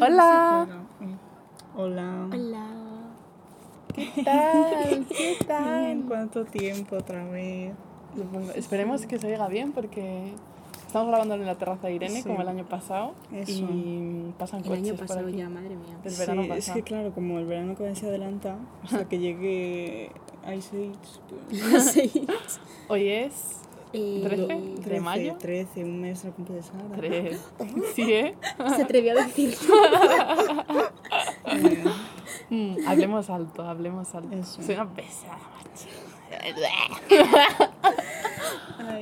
Hola. Hola. Hola. ¿Qué tal? ¿Qué Bien, tal? ¿Cuánto tiempo otra vez? Esperemos que se oiga bien porque estamos grabando en la terraza de Irene Sí. como el año pasado Eso. y pasan El coches año por pasado aquí. ya, madre mía. Sí, verano es pasado. que claro, como el verano que se adelanta, hasta que llegue Ice Age, pues, Sí. Hoy es Eh, 13 de 13, mayo. 13, un mes al cumple de Sara. Tres. Sí, ¿eh? Se atrevió a decirlo. Mm, hablemos alto, hablemos alto. Eso. Soy una pesada, macho.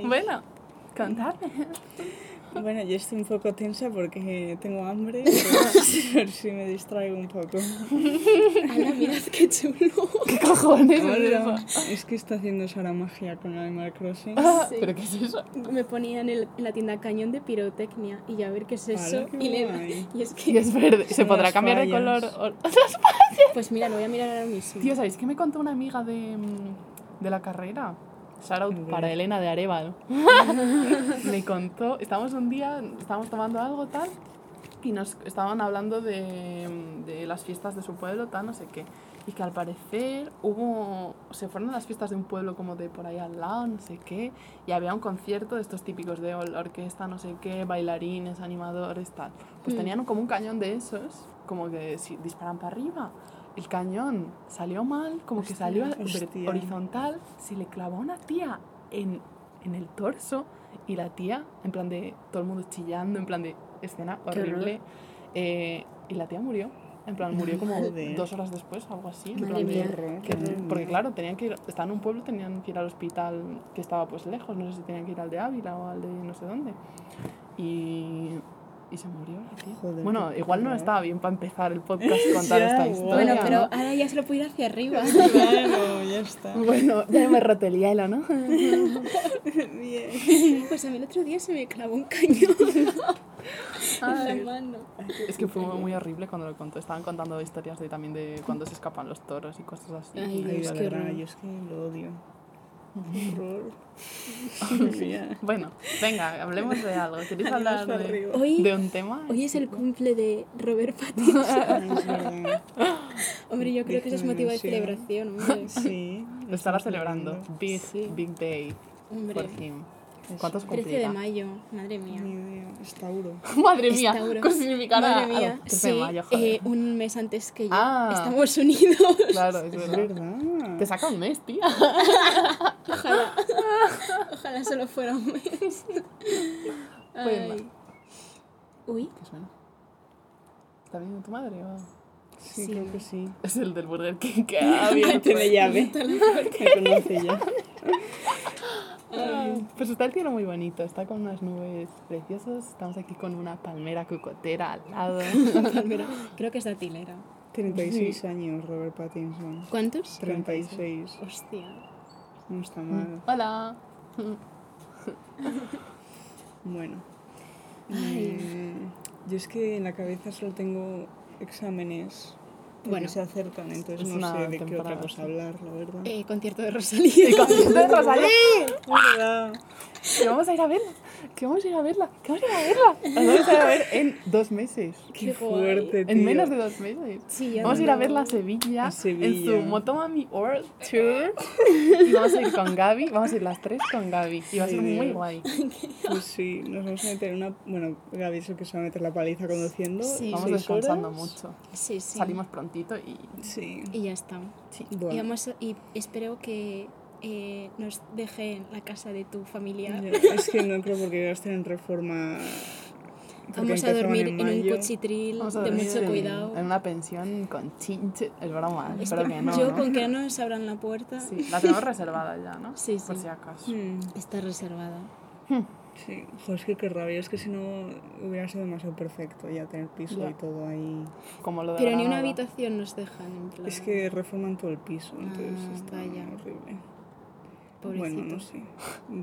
Bueno, contadme. Bueno, yo estoy un poco tensa porque tengo hambre, pero a ver si me distraigo un poco. Ala, mirad qué chulo. ¿Qué cojones es Hola. eso? Es que está haciendo Sara magia con Animal Crossing. Sí. ¿Pero qué es eso? Me ponía en, el- en la tienda cañón de pirotecnia y ya a ver qué es eso. Qué y, le- y es Y que, es verde. ¿Se podrá cambiar de color? o- pues mira, lo voy a mirar ahora mismo. Tío, ¿sabéis qué me contó una amiga de, mm, de la carrera? Shout A ver. para Elena de Arevalo. me contó, estábamos un día, estábamos tomando algo tal, y nos estaban hablando de, de las fiestas de su pueblo, tal, no sé qué. Y que al parecer hubo, se fueron a las fiestas de un pueblo como de por ahí al lado, no sé qué, y había un concierto de estos típicos de or- orquesta, no sé qué, bailarines, animadores, tal. Pues Mm. tenían como un cañón de esos, como que si disparan para arriba. El cañón salió mal, como que salió hostia. horizontal, se le clavó a una tía en, en el torso y la tía, en plan de todo el mundo chillando, en plan de escena horrible. eh, y la tía murió. En plan, murió como Joder. dos horas después, algo así. en plan de- que- porque claro, tenían que ir, estaban en un pueblo, tenían que ir al hospital que estaba pues lejos, no sé si tenían que ir al de Ávila o al de no sé dónde. Y, y se murió la tía. Joder, bueno, igual no estaba bien para empezar el podcast contar Ya, esta igual. historia. Bueno, pero ¿no? ahora ya se lo puedo ir hacia arriba. Claro, ya está. Bueno, ya me roto el hielo, ¿no? Bien. Pues a mí el otro día se me clavó un cañón en la mano. Es que fue muy horrible cuando lo contó. Estaban contando historias de, también de cuando se escapan los toros y cosas así. Ay, Dios, horror. yo es que lo odio. Bueno, venga, hablemos de algo. ¿Queréis Ánimos hablar de. Hoy, de un tema? hoy es el cumple de Robert Pattinson. Hombre, yo creo que eso es motivo de celebración, hombre. Sí. Lo estará celebrando. Big, Sí. big day Hombre, for ¿Cuántos 13 de cumplirá? mayo, madre mía. Ni idea. Es Tauro. Madre mía. ¿qué significará? Madre mía, Ah, 13 sí, de mayo, joder. eh, un mes antes que yo. Ah. Estamos unidos. Claro, es Es verdad. verdad. Te saca un mes, tía. Ojalá. Ojalá solo fuera un mes. Bueno. Ay. Uy, ¿Qué suena? ¿Está viniendo tu madre o...? Sí, Sí. creo que sí. Es el del Burger King que ha abierto. Tiene llave. Me conoce ya. Ay, Pues está el cielo muy bonito, está con unas nubes preciosas. Estamos aquí con una palmera cocotera al lado. palmera. Creo que es datilera. 36 años, Robert Pattinson. ¿Cuántos? 36. Hostia. No está mal. Hola. Bueno. Ay. Mm, yo es que en la cabeza solo tengo exámenes. Porque Bueno. se acercan, entonces Es no sé de qué otra cosa hablar, la verdad. Eh, concierto de Rosalía. de Rosalía. Que vamos a ir a verla. Que vamos a ir a verla. Que vamos a ir a verla. La vamos a ir a ver en dos meses. Qué Qué fuerte, tío. En menos de dos meses. Sí, Vamos a ir a verla a Sevilla, A Sevilla. en su Motomami World Tour. Y vamos a ir con Gaby. Vamos a ir las tres con Gaby. Y va a ser muy guay. Pues sí, nos vamos a meter en una... Bueno, Gaby es el que se va a meter la paliza conduciendo. Sí. Vamos descansando horas. mucho. Sí, sí. Salimos prontito y Sí. Y ya está. sí. Buah. Y, vamos a- y espero que eh, nos deje en la casa de tu familia. Es que no creo porque ya estén en reforma. porque Vamos a dormir en, un mayo. cochitril de mucho en- cuidado. En una pensión con chinche. Es broma, Es espero que no. yo ¿no? con que no nos abran la puerta Sí, la tenemos reservada ya, ¿no? Sí, Por sí. si acaso. Mm, está reservada. sí, Joder, es que qué rabia. Es que si no hubiera sido demasiado perfecto ya tener piso Ya. y todo ahí. Como lo de Pero ni una habitación nos dejan. En plan, Es que reforman todo el piso, entonces Ah, está vaya. horrible. Pobrecito. Bueno, no sé.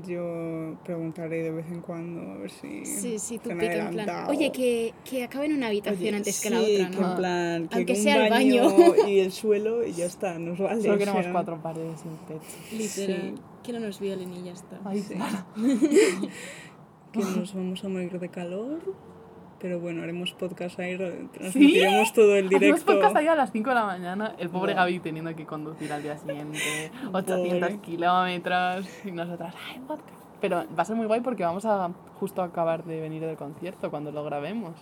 Yo preguntaré de vez en cuando a ver si. Sí, sí, tú pica en plan. adelantado. Oye, que, que acabe en una habitación Oye, antes que sí, la otra, que ¿no? en plan, que Aunque un sea el baño, y el suelo y ya está, nos vale. Solo o queremos sea, cuatro paredes techo. Literal. Sí. Que no nos violen y ya está. Ay, Sí. Que nos vamos a morir de calor, Pero bueno, haremos podcast ahí, ¿Sí? transmitiremos todo el directo. podcast ahí a las 5 de la mañana, el pobre. Gaby teniendo que conducir al día siguiente, 800 Pobre. kilómetros, y nosotras, ¡ay, podcast! Pero va a ser muy guay porque vamos a justo acabar de venir del concierto cuando lo grabemos.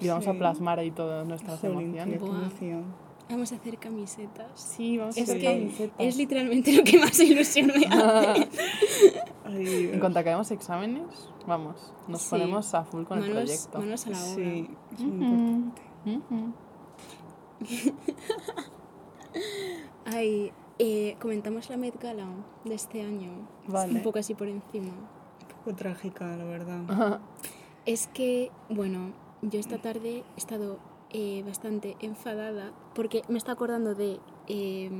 Y vamos a plasmar ahí todas nuestras tío, emociones. emoción. Vamos a hacer camisetas. Sí, vamos a hacer que camisetas. es literalmente lo que más ilusión me hace. Ay. En cuanto acabemos exámenes, vamos, nos Sí. ponemos a full con el proyecto. manos a la obra. Sí, es muy importante. Ay, eh, comentamos la Met Gala de este año. Vale. Un poco así por encima. Un poco trágica, la verdad. Es que, bueno, yo esta tarde he estado eh, bastante enfadada porque me está acordando de... eh,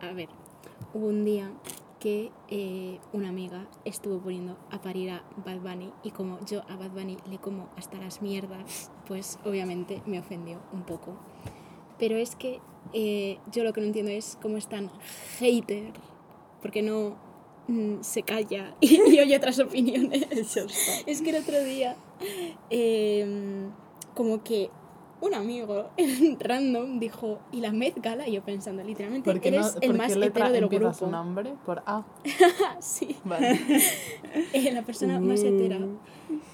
a ver, hubo un día que eh, una amiga estuvo poniendo a parir a Bad Bunny y como yo a Bad Bunny le como hasta las mierdas, pues obviamente me ofendió un poco. Pero es que eh, yo lo que no entiendo es cómo es tan hater, porque no mm, se calla y, y oye otras opiniones. Es que el otro día, em, como que un amigo random dijo, ¿y la Met Gala? Y yo pensando, literalmente, ¿Por qué, no, eres por el qué más letra hetero del grupo. su nombre? Por A. sí, Vale. eh, la persona más hetera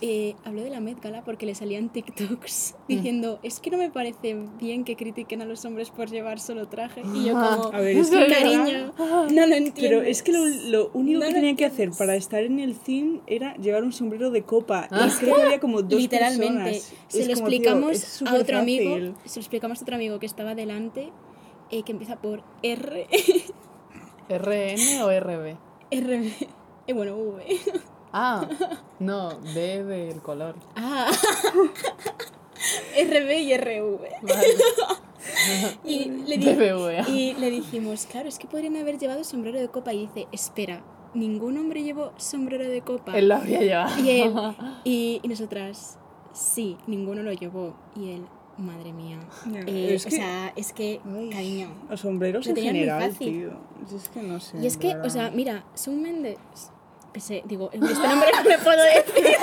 eh, habló de la Met Gala porque le salían TikToks diciendo, es que no me parece bien que critiquen a los hombres por llevar solo traje. Y yo como, A ver, es que cariño, no lo entiendo. Pero es que lo, lo único No que lo tenían que hacer para estar en el cine era llevar un sombrero de copa. Ah. Y creo que había como dos Literalmente, personas. se Es lo como, explicamos a otro superfácil. amigo, se lo explicamos a otro amigo que estaba delante, eh, que empieza por R, ¿RN o RB? R, eh, bueno, V. Ah, no, B del color. Ah, RB y RV. Vale. Y le, y le dijimos, claro, es que podrían haber llevado sombrero de copa. Y dice, espera, ningún hombre llevó sombrero de copa. Él lo había llevado. Y él, y, y nosotras, sí, ninguno lo llevó. Y él, madre mía. Ya, Eh, es o que- sea, es que, Ay. cariño. Los sombreros en general, fácil. tío. Es que no sé. Y es que, o sea, mira, Shawn Mendes. Pese, digo, este nombre no me puedo decir.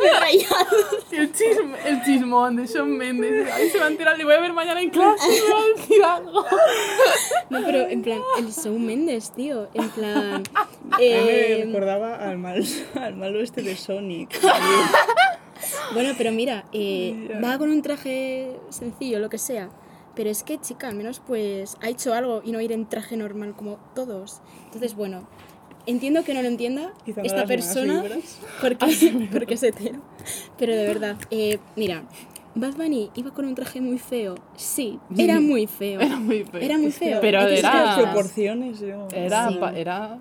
me he rayado. El, chisme, el chismón de Shawn Mendes. Ahí se va a enterar, le voy a ver mañana en clase y me va a decir algo. No, pero en plan, el Shawn Mendes, tío. En plan. Mí me eh, recordaba al, mal, al malo este de Sonic. bueno, pero mira, eh, va con un traje sencillo, lo que sea. Pero es que, chica, al menos pues ha hecho algo y no ir en traje normal como todos. Entonces, bueno, entiendo que no lo entienda Quizá esta persona porque, porque es hetero. Pero de verdad, eh, mira, Bad Bunny iba con un traje muy feo. Sí, era muy feo. Era muy feo. Era muy feo. Pero Es era- proporciones. Era, Sí. era...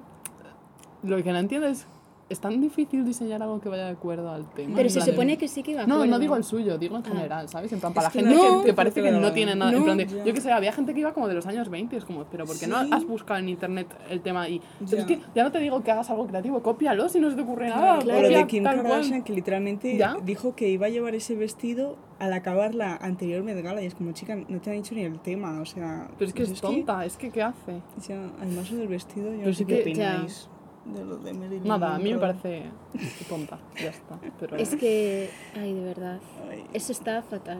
Lo que no entiendo es... Es tan difícil diseñar algo que vaya de acuerdo al tema. Pero en se de- supone que sí que iba a No, no digo el suyo, digo en Ah. general, ¿sabes? En plan, para Es la que gente que, parece que no tiene nada. En No. plan de, yo que sé, había gente que iba como de los años 20, es como, pero ¿por qué no has buscado en internet el tema y. Ya. Es que ya no te digo que hagas algo creativo, cópialo si no se te ocurre nada. O lo copia de Kim. Kardashian, que literalmente ¿Ya? dijo que iba a llevar ese vestido al acabar la anterior Met Gala. Y es como, chica, no te han dicho ni el tema. O sea. Pero es que pues es tonta, es que ¿qué hace? ya, además del vestido, yo Pero no sé qué ya. De lo de Marilyn Nada, a mí me parece tonta, ya está. Pero, Es que, ay, de verdad, Ay, eso está fatal.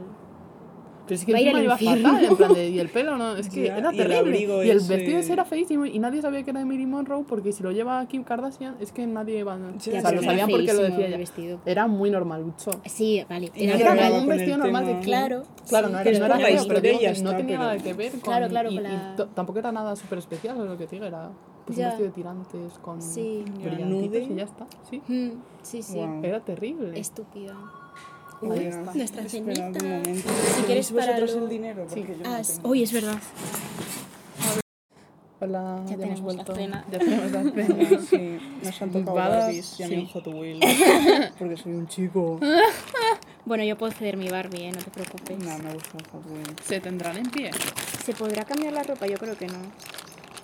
Pero es que va encima iba fatal, en plan de, y el pelo, ¿no? Es que Ya, era y el terrible. y el ese- vestido ese era feísimo y nadie sabía que era de Marilyn Monroe porque si lo lleva Kim Kardashian es que nadie iba a... Ya, o sea, lo sabían porque lo decía el ella. vestido. Era muy normalucho. Sí, vale, Y era como normal. un vestido normal de. Claro. Claro, sí, no era, no era pero y no tenía nada que ver con... Claro, claro, y, con y la- to- tampoco era nada súper especial, es lo que te digo, era pues, un vestido de tirantes con Sí. Brillantitos y ya está. Sí, Mm, sí, sí. Era terrible. Estúpida. Ahí Uy, está. nuestra un cenita. momento. Si quieres ¿Tenéis vosotros pararlo- el dinero? Sí. Porque yo Ah, no es- tengo. uy, es verdad. Hola, Ya hemos tenemos la vuelto. cena. Ya tenemos la cena. Sí, nos han tocado Badas, Barbies y a mí sí. un Hot Wheels. Porque soy un chico. Bueno, yo puedo ceder mi Barbie, ¿eh? no te preocupes. No, me gusta el Hot Wheels. ¿Se tendrán en pie? ¿Se podrá cambiar la ropa? Yo creo que no.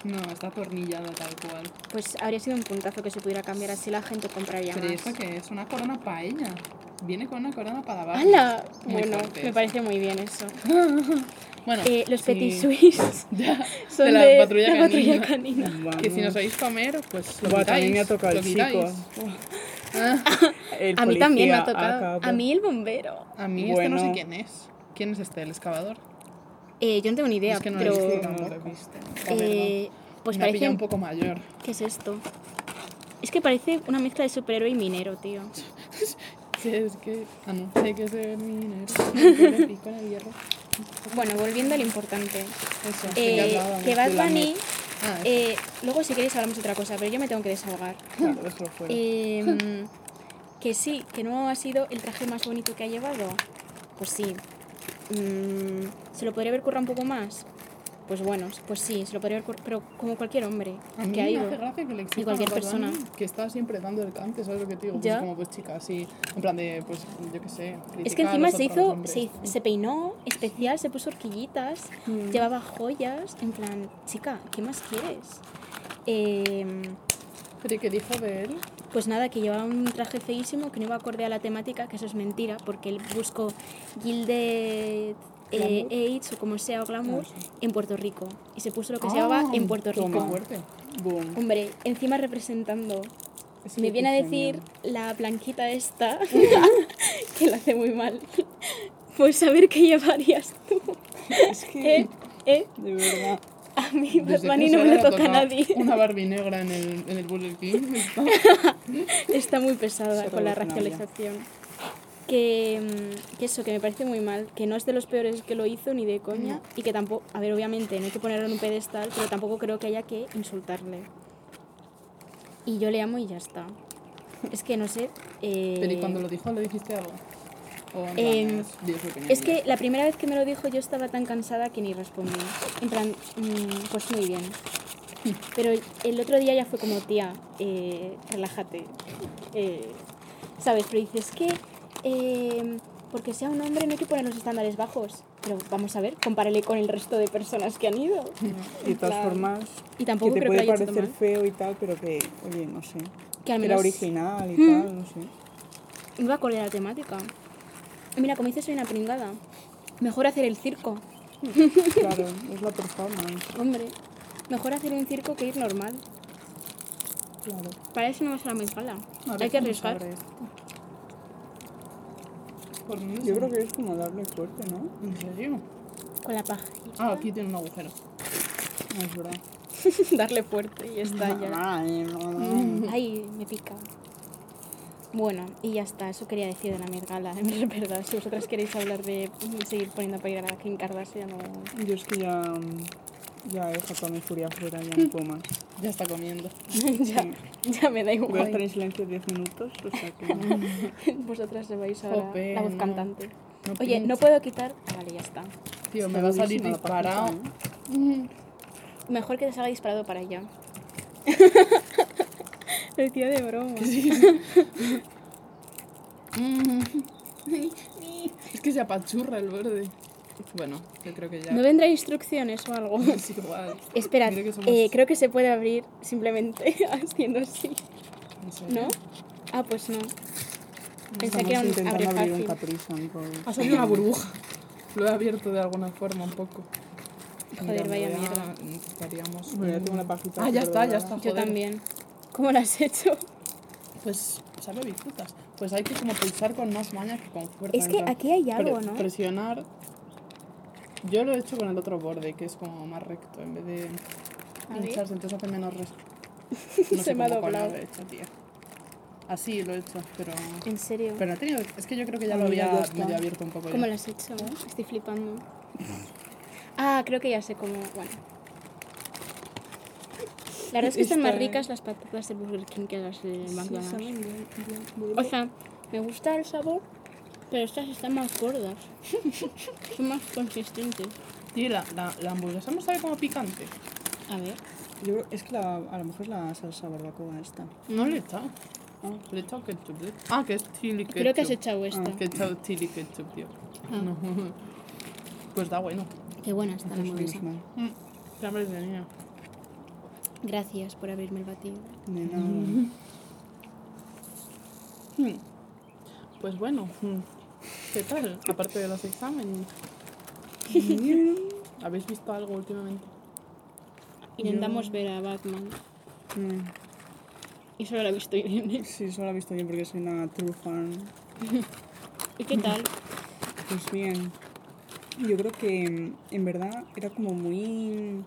No, está atornillado tal cual. Pues habría sido un puntazo que se pudiera cambiar así la gente compraría Pero más. eso que es una corona para ella. Viene con una corona para abajo. ¡Hala! Bueno, fuerte me parece muy bien eso. Bueno, Eh, los sí. Petit Suisse son de de, la patrulla la patrulla canina. canina. Que si nos oís comer, pues lo Buah, quitáis. también me ha tocado lo el quitáis. chico. El A mí también me ha tocado. acaba- A mí el bombero. A mí este no sé quién es. ¿Quién es este? ¿El excavador? Eh, yo no tengo ni idea, es que no pero... lo he visto no tampoco. lo he visto. La verdad. eh, pues Me parece... un poco mayor. ¿Qué es esto? Es que parece una mezcla de superhéroe y minero, tío. Sí, es que... Ah, no. Hay que ser minero. Con el- hierro. Bueno, volviendo a lo importante. Eso. Eh, ya hablábamos que Bad Bunny... Ah, eh, luego si queréis hablamos de otra cosa, pero yo me tengo que desahogar. Claro, fuera. Em, que sí, que no ha sido el traje más bonito que ha llevado. Pues sí. Mm, ¿Se lo podría haber currado un poco más? Pues bueno, pues sí, se lo podría haber currado, pero como cualquier hombre A mí que ha me ido. hace gracia que le exijan cualquier persona. Que está siempre dando el cante, ¿sabes lo que te digo? Pues como pues chica, así, en plan de, pues yo qué sé, Es que encima se hizo, se, se peinó especial, se puso horquillitas, Mm. llevaba joyas, en plan, chica, ¿qué más quieres? Em, Pero ¿y qué dijo de él? Pues nada, que llevaba un traje feísimo que no iba acorde a la temática, que eso es mentira, porque él buscó Gilded eh. AIDS o como sea, o Glamour, Ah, en Puerto Rico. Y se puso lo que Ah, se llamaba en Puerto toma. Rico. fuerte. Boom. Hombre, encima representando. Sí, Me viene a genial. decir la blanquita esta, que la hace muy mal. Pues a ver qué llevarías tú. Es que, Eh, eh, de verdad. a mí Bad Desde Bunny que no me lo toca a nadie. Una Barbie negra en el, en el Burger King. está- Está muy pesada con la racialización. Que, mm, que eso, que me parece muy mal, que no es de los peores que lo hizo ni de coña y que tampoco, a ver, obviamente no hay que ponerlo en un pedestal, pero tampoco creo que haya que insultarle. Y yo le amo y ya está. Es que no sé. eh, Pero ¿y cuando lo dijo le dijiste algo? O plan, Em, es- que la primera vez que me lo dijo yo estaba tan cansada que ni respondí. En plan, mm, pues muy bien. Pero el otro día ya fue como, tía, eh, relájate. Eh, ¿Sabes? Pero dices que eh, porque sea un hombre no hay que poner los estándares bajos. Pero vamos a ver, compárale con el resto de personas que han ido. Y de todas Claro. formas, Y tampoco que te creo que puede lo parecer feo y tal, pero que, oye, no sé. Que al Era menos original y tal, no sé. iba acorde a la temática. Mira, como dices, soy una pringada. Mejor hacer el circo. Claro, es la performance. Hombre, mejor hacer un circo que ir normal. Claro. Para eso no vas a la muy gala. A ver Hay que arriesgar. Por mí Yo creo que es como darle fuerte, ¿no? ¿En serio? Con la paja. Ah, aquí tiene un agujero. No es verdad. Darle fuerte y está ya. Ay, no, no. Ay, me pica. Bueno, y ya está, eso quería decir de la Met Gala, en verdad. Si vosotras queréis hablar de seguir poniendo a parir a Kim Kardashian o... Yo es que ya, mm, ya he toda mi furia fuera, ya no puedo más. Ya está comiendo. ya, ya me da Voy a estar igual. en silencio 10 minutos, o sea que... Vosotras se vais ahora Jope, la voz no. cantante. No Oye, no puedo quitar... Ah, vale, ya está. Tío, me va a salir disparado. ¿eh? Mejor que te salga disparado para allá. Lo decía de broma. Es que se apachurra el verde. Bueno, yo creo que ya. ¿No vendrá instrucciones o algo? Es igual. Espera, Mira que somos- eh, creo que se puede abrir simplemente haciendo así, No sé. ¿no? Ah, pues no. Pensé Estamos que era un abre abrir un fácil. capricho, amigo. Ha salido una burbuja. Lo he abierto de alguna forma un poco. Joder, vaya ya mierda. Necesitaríamos. Bueno, ya un- tengo una pajita. Ah, ya está, ya está. Yo joder. también. ¿Cómo lo has hecho? Pues sabe disfrutas. Pues hay que como pulsar con más maña que con fuerza. Es que aquí hay algo, pre- ¿no? Presionar. Yo lo he hecho con el otro borde, que es como más recto, en vez de A ver. hincharse, entonces hace menos res... No Se sé me ha cómo doblado. lo he hecho, tía. Así lo he hecho, pero... ¿En serio? Pero no he tenido... Es que yo creo que ya Ah, lo había medio abierto un poco ¿Cómo ya. lo has hecho? Estoy flipando. Ah, creo que ya sé cómo. Bueno. La verdad es que están más ricas las patatas de Burger King que las de Sí, McDonald's. saben bien, bien, bien. O sea, me gusta el sabor, pero estas están más gordas. Son más consistentes. Tío, la, la, la hamburguesa no sabe como picante. A ver. Yo creo, es que la, a lo mejor es la salsa barbacoa esta. No le he echado. Ah. Le he echado ketchup. Ah, que es chili ketchup. Creo que has echado esta. Que he echado chili ketchup, tío. Ah. No. Pues da bueno. Qué buena está la hamburguesa. Mm, Qué hambre tenía. Gracias por abrirme el batido. De nada. Hmm. Pues bueno, hmm. ¿Qué tal? Aparte de los exámenes. ¿Habéis visto algo últimamente? Intentamos ver a Batman. Mm. y solo la he visto Irene. Sí, solo la he visto yo porque soy una true fan. ¿Y qué tal? Pues bien, yo creo que mm, en verdad era como muy...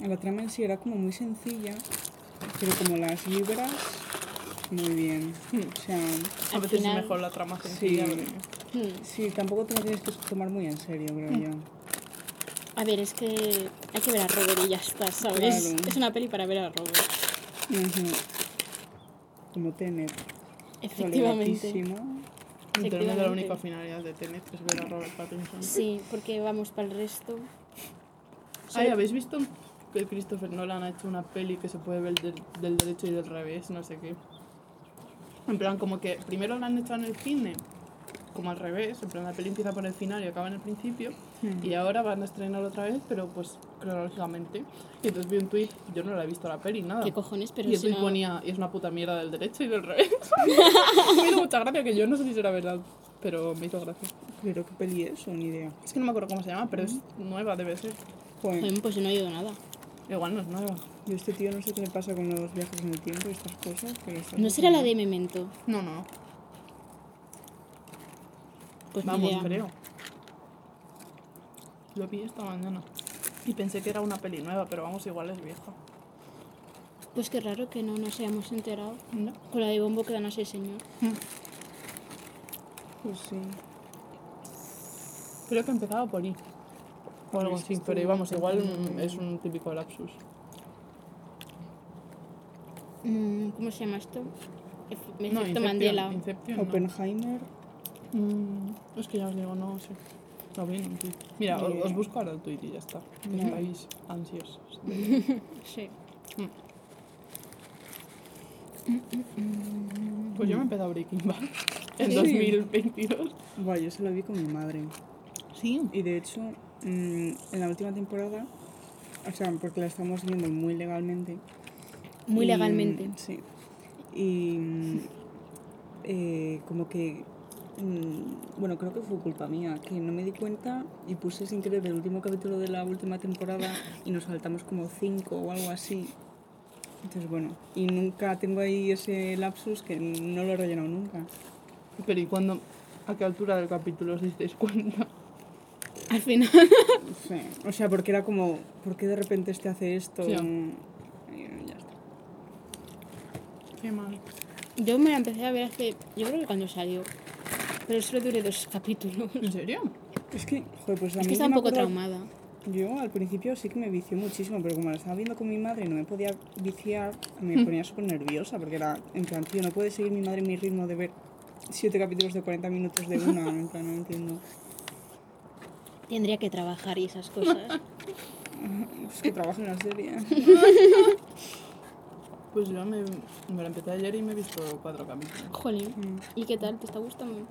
La trama en sí era como muy sencilla, pero como las libras, muy bien. O sea, A veces final- es mejor la trama sencilla. Sí. porque- Hmm. sí, tampoco te lo tienes que tomar muy en serio, creo yo. A ver, es que hay que ver a Robert y ya está, ¿sabes? Claro. Es una peli para ver a Robert. Ujú. Como Tenet. Efectivamente. Literalmente la única finalidad de Tenet es ver a Robert Pattinson. Sí, porque vamos para el resto. Ay, ¿habéis visto que Christopher Nolan ha hecho una peli que se puede ver del, del derecho y del revés? No sé qué. En plan, como que primero la han hecho en el cine, como al revés. En plan, la peli empieza por el final y acaba en el principio. Hmm. Y ahora van a estrenar otra vez, pero pues cronológicamente. Y entonces vi un tweet, yo no la he visto la peli, nada. ¿Qué cojones? Pero y el si tweet no... ponía, y es una puta mierda del derecho y del revés. me hizo mucha gracia, que yo no sé si será verdad, pero me hizo gracia. Pero qué peli es, o ni idea. Es que no me acuerdo cómo se llama, pero es nueva, debe ser. Joder, Pues yo no he oído nada. Igual no es nueva. yo este tío no sé qué le pasa con los viajes en el tiempo y estas cosas, pero ¿No será la de Memento? No, no. Pues Vamos, idea. creo. Lo vi esta mañana. Y pensé que era una peli nueva, pero vamos, igual es vieja. Pues qué raro que no nos hayamos enterado. ¿No? Con la de Bombo que dan a ese señor. Pues sí. Creo que empezaba por I. O algo así, pero vamos, igual es un típico lapsus. Mm, ¿Cómo se llama esto? Ef- No, Efecto Inception, Mandela. Inception, no. Oppenheimer. Mm, es que ya os digo, no sé. Lo vi en un tuit. Mira, os, busco ahora el tuit y ya está. Que No. Estáis ansiosos. Sí. Pues yo me he empezado Breaking Bad en Sí. 2022. Buah, yo se lo vi con mi madre. Sí. Y de hecho, mm, en la última temporada, o sea, porque la estamos viendo muy legalmente. Muy y, legalmente. Sí. Y mm, eh, como que, mm, bueno, creo que fue culpa mía, que no me di cuenta y puse sin querer el último capítulo de la última temporada y nos saltamos como cinco o algo así. Entonces, bueno, y nunca tengo ahí ese lapsus que no lo he rellenado nunca. Pero ¿y cuándo? ¿A qué altura del capítulo os disteis cuenta? Al final. Sí, O sea, porque era como, ¿por qué de repente este hace esto? Sí. Y ya está. Qué mal. Yo me la empecé a ver hace. Yo creo que cuando salió. Pero solo duré dos capítulos. ¿En serio? Es que, joder, pues a Es mí que está yo un me poco acuerdo- traumada. Yo al principio sí que me vició muchísimo, pero como la estaba viendo con mi madre y no me podía viciar, me ponía súper nerviosa, porque era, en plan, tío, no puede seguir mi madre mi ritmo de ver siete capítulos de 40 minutos de una, en plan, no entiendo. Tendría que trabajar y esas cosas. Es que trabajo en la serie. Pues yo me, me la empecé ayer y me he visto cuatro capítulos. Jolín. Mm. ¿Y qué tal? ¿Te está gustando?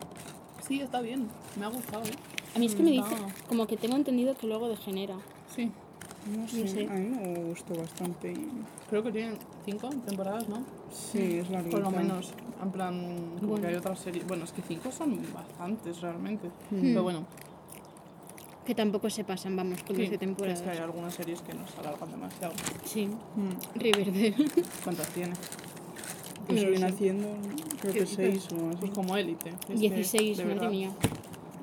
Sí, está bien. Me ha gustado, ¿eh? A mí es que me dice. Como que tengo entendido que luego degenera. Sí. No sé, sé. a mí me gustó bastante. Creo que tienen cinco temporadas, ¿no? Sí, es la Por lo menos. En plan, como Bueno. que hay otras series. Bueno, es que cinco son bastantes realmente. Mm. Pero bueno, Que tampoco se pasan, vamos, con sí, los de que temporadas. es que hay algunas series que nos alargan demasiado. Sí. Mm. Riverdale. ¿Cuántas tiene? Pues No lo siguen sé. haciendo, creo ¿Qué que dices? seis o así. Pues como élite. Es que, 16, de madre mía.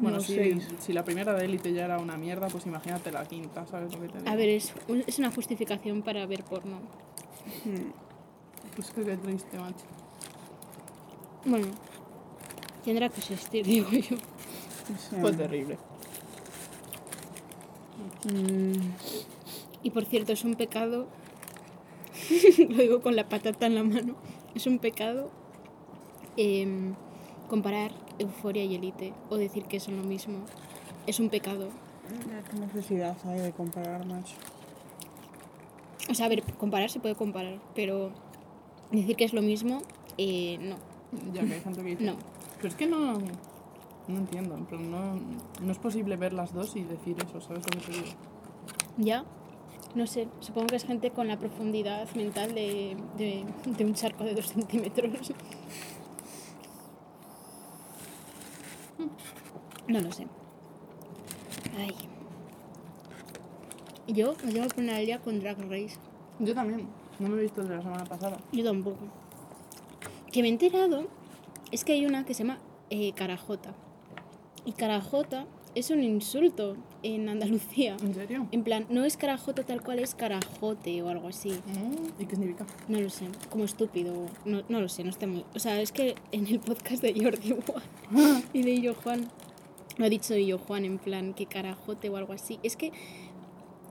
Bueno, No, si, seis. si la primera de élite ya era una mierda, pues imagínate la quinta, ¿sabes lo que te digo? A ver, es, un- es una justificación para ver porno. Mm. Pues que qué triste, macho. Bueno, tendrá que existir, digo yo. Fue terrible. Mm, Y por cierto, es un pecado. lo digo con la patata en la mano. Es un pecado em, comparar euforia y elite o decir que son lo mismo. Es un pecado. ¿Qué necesidad hay de comparar, macho? O sea, a ver, comparar se puede comparar, pero decir que es lo mismo, eh, no. Ya que hay gente que dice. No. Pero es que no. No entiendo. En plan, no, no es posible ver las dos y decir eso, ¿sabes lo que te digo? ¿Ya? No sé, supongo que es gente con la profundidad mental de, de, de un charco de dos centímetros. No lo sé. Ay. Yo me tengo que poner al día con Drag Race. Yo también. No me he visto el de la semana pasada. Yo tampoco. que me he enterado es que hay una que se llama eh, carajota. Y carajota es un insulto en Andalucía. ¿En serio? En plan, no es carajota tal cual, es carajote o algo así. Mm, ¿Y qué significa? No lo sé, como estúpido. No, no lo sé, no está muy. O sea, es que en el podcast de Jordi Juan y de Illo Juan, lo ha dicho Illo Juan en plan, que carajote o algo así. Es que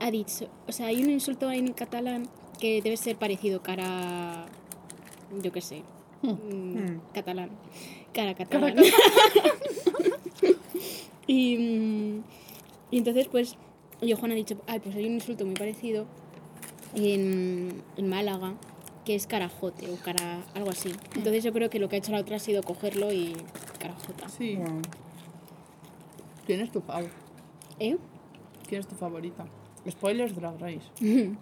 ha dicho, o sea, hay un insulto en catalán que debe ser parecido, cara. Yo qué sé. Hmm. mm, Hmm. Catalán. Cara catalán. y, mm, y entonces, pues, Illo Juan ha dicho, ay, pues hay un insulto muy parecido en, en Málaga que es carajote o cara algo así. Entonces yo creo que lo que ha hecho la otra ha sido cogerlo y carajota. Sí. ¿Quién es tu fav? ¿Eh? ¿Quién es tu favorita? Spoilers Drag Race.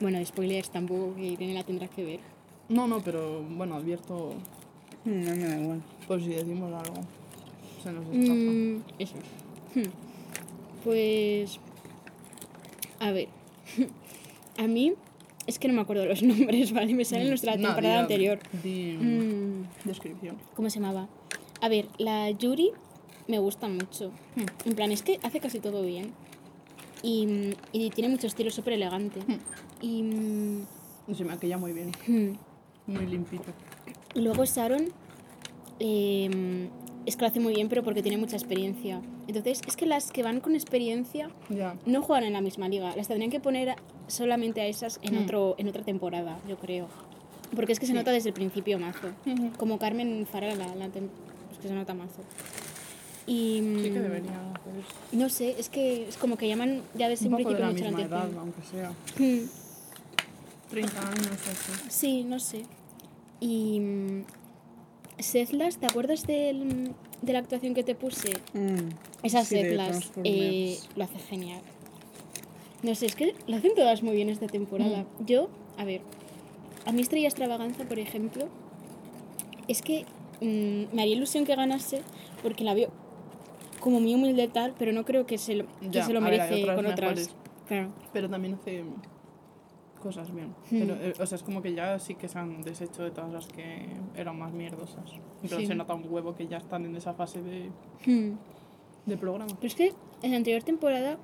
bueno, spoilers tampoco que Irene la tendrá que ver. No, no, pero bueno, advierto No me da igual. por si decimos algo. Se nos escapa. Mm, eso. Hmm. Pues... A ver. A mí es que no me acuerdo los nombres, ¿vale? Me de la No, temporada di- anterior. di- Mm, Descripción. ¿Cómo se llamaba? A ver, la Yuri me gusta mucho. Hmm. En plan, es que hace casi todo bien. Y, y tiene mucho estilo súper elegante. Hmm. Y, mm, Y se me maquilla muy bien. Muy limpito. y luego Sharon eh, es que lo hace muy bien, pero porque tiene mucha experiencia. Entonces, es que las que van con experiencia Ya. no juegan en la misma liga. Las tendrían que poner solamente a esas en, Hmm. otro, en otra temporada, yo creo. Porque es que se Sí. nota desde el principio mazo. Como Carmen Farala, la, la es que se nota mazo. Y Sí que mm, debería eso. no sé, es que es como que llaman ya desde Un un poco de principio la mucho la misma edad, atención. aunque sea. Mm, 30 años así. Sí, no sé. Y mm, Setlas, ¿te acuerdas del- de la actuación que te puse? Mm, Esas sí, eh, lo hace genial. No sé, es que lo hacen todas muy bien esta temporada. Yo, a ver, a mi Estrella Extravaganza, por ejemplo, es que mm, me haría ilusión que ganase porque la veo como muy humilde tal, pero no creo que se lo, que Ya, se lo a ver, merece otras con otras. mejores. Claro. Pero también hace cosas bien. Hmm. Pero, eh, o sea, es como que ya sí que se han deshecho de todas las que eran más mierdosas. Pero Sí. se nota un huevo que ya están en esa fase de, Hmm. de programa. Pero es que en la anterior temporada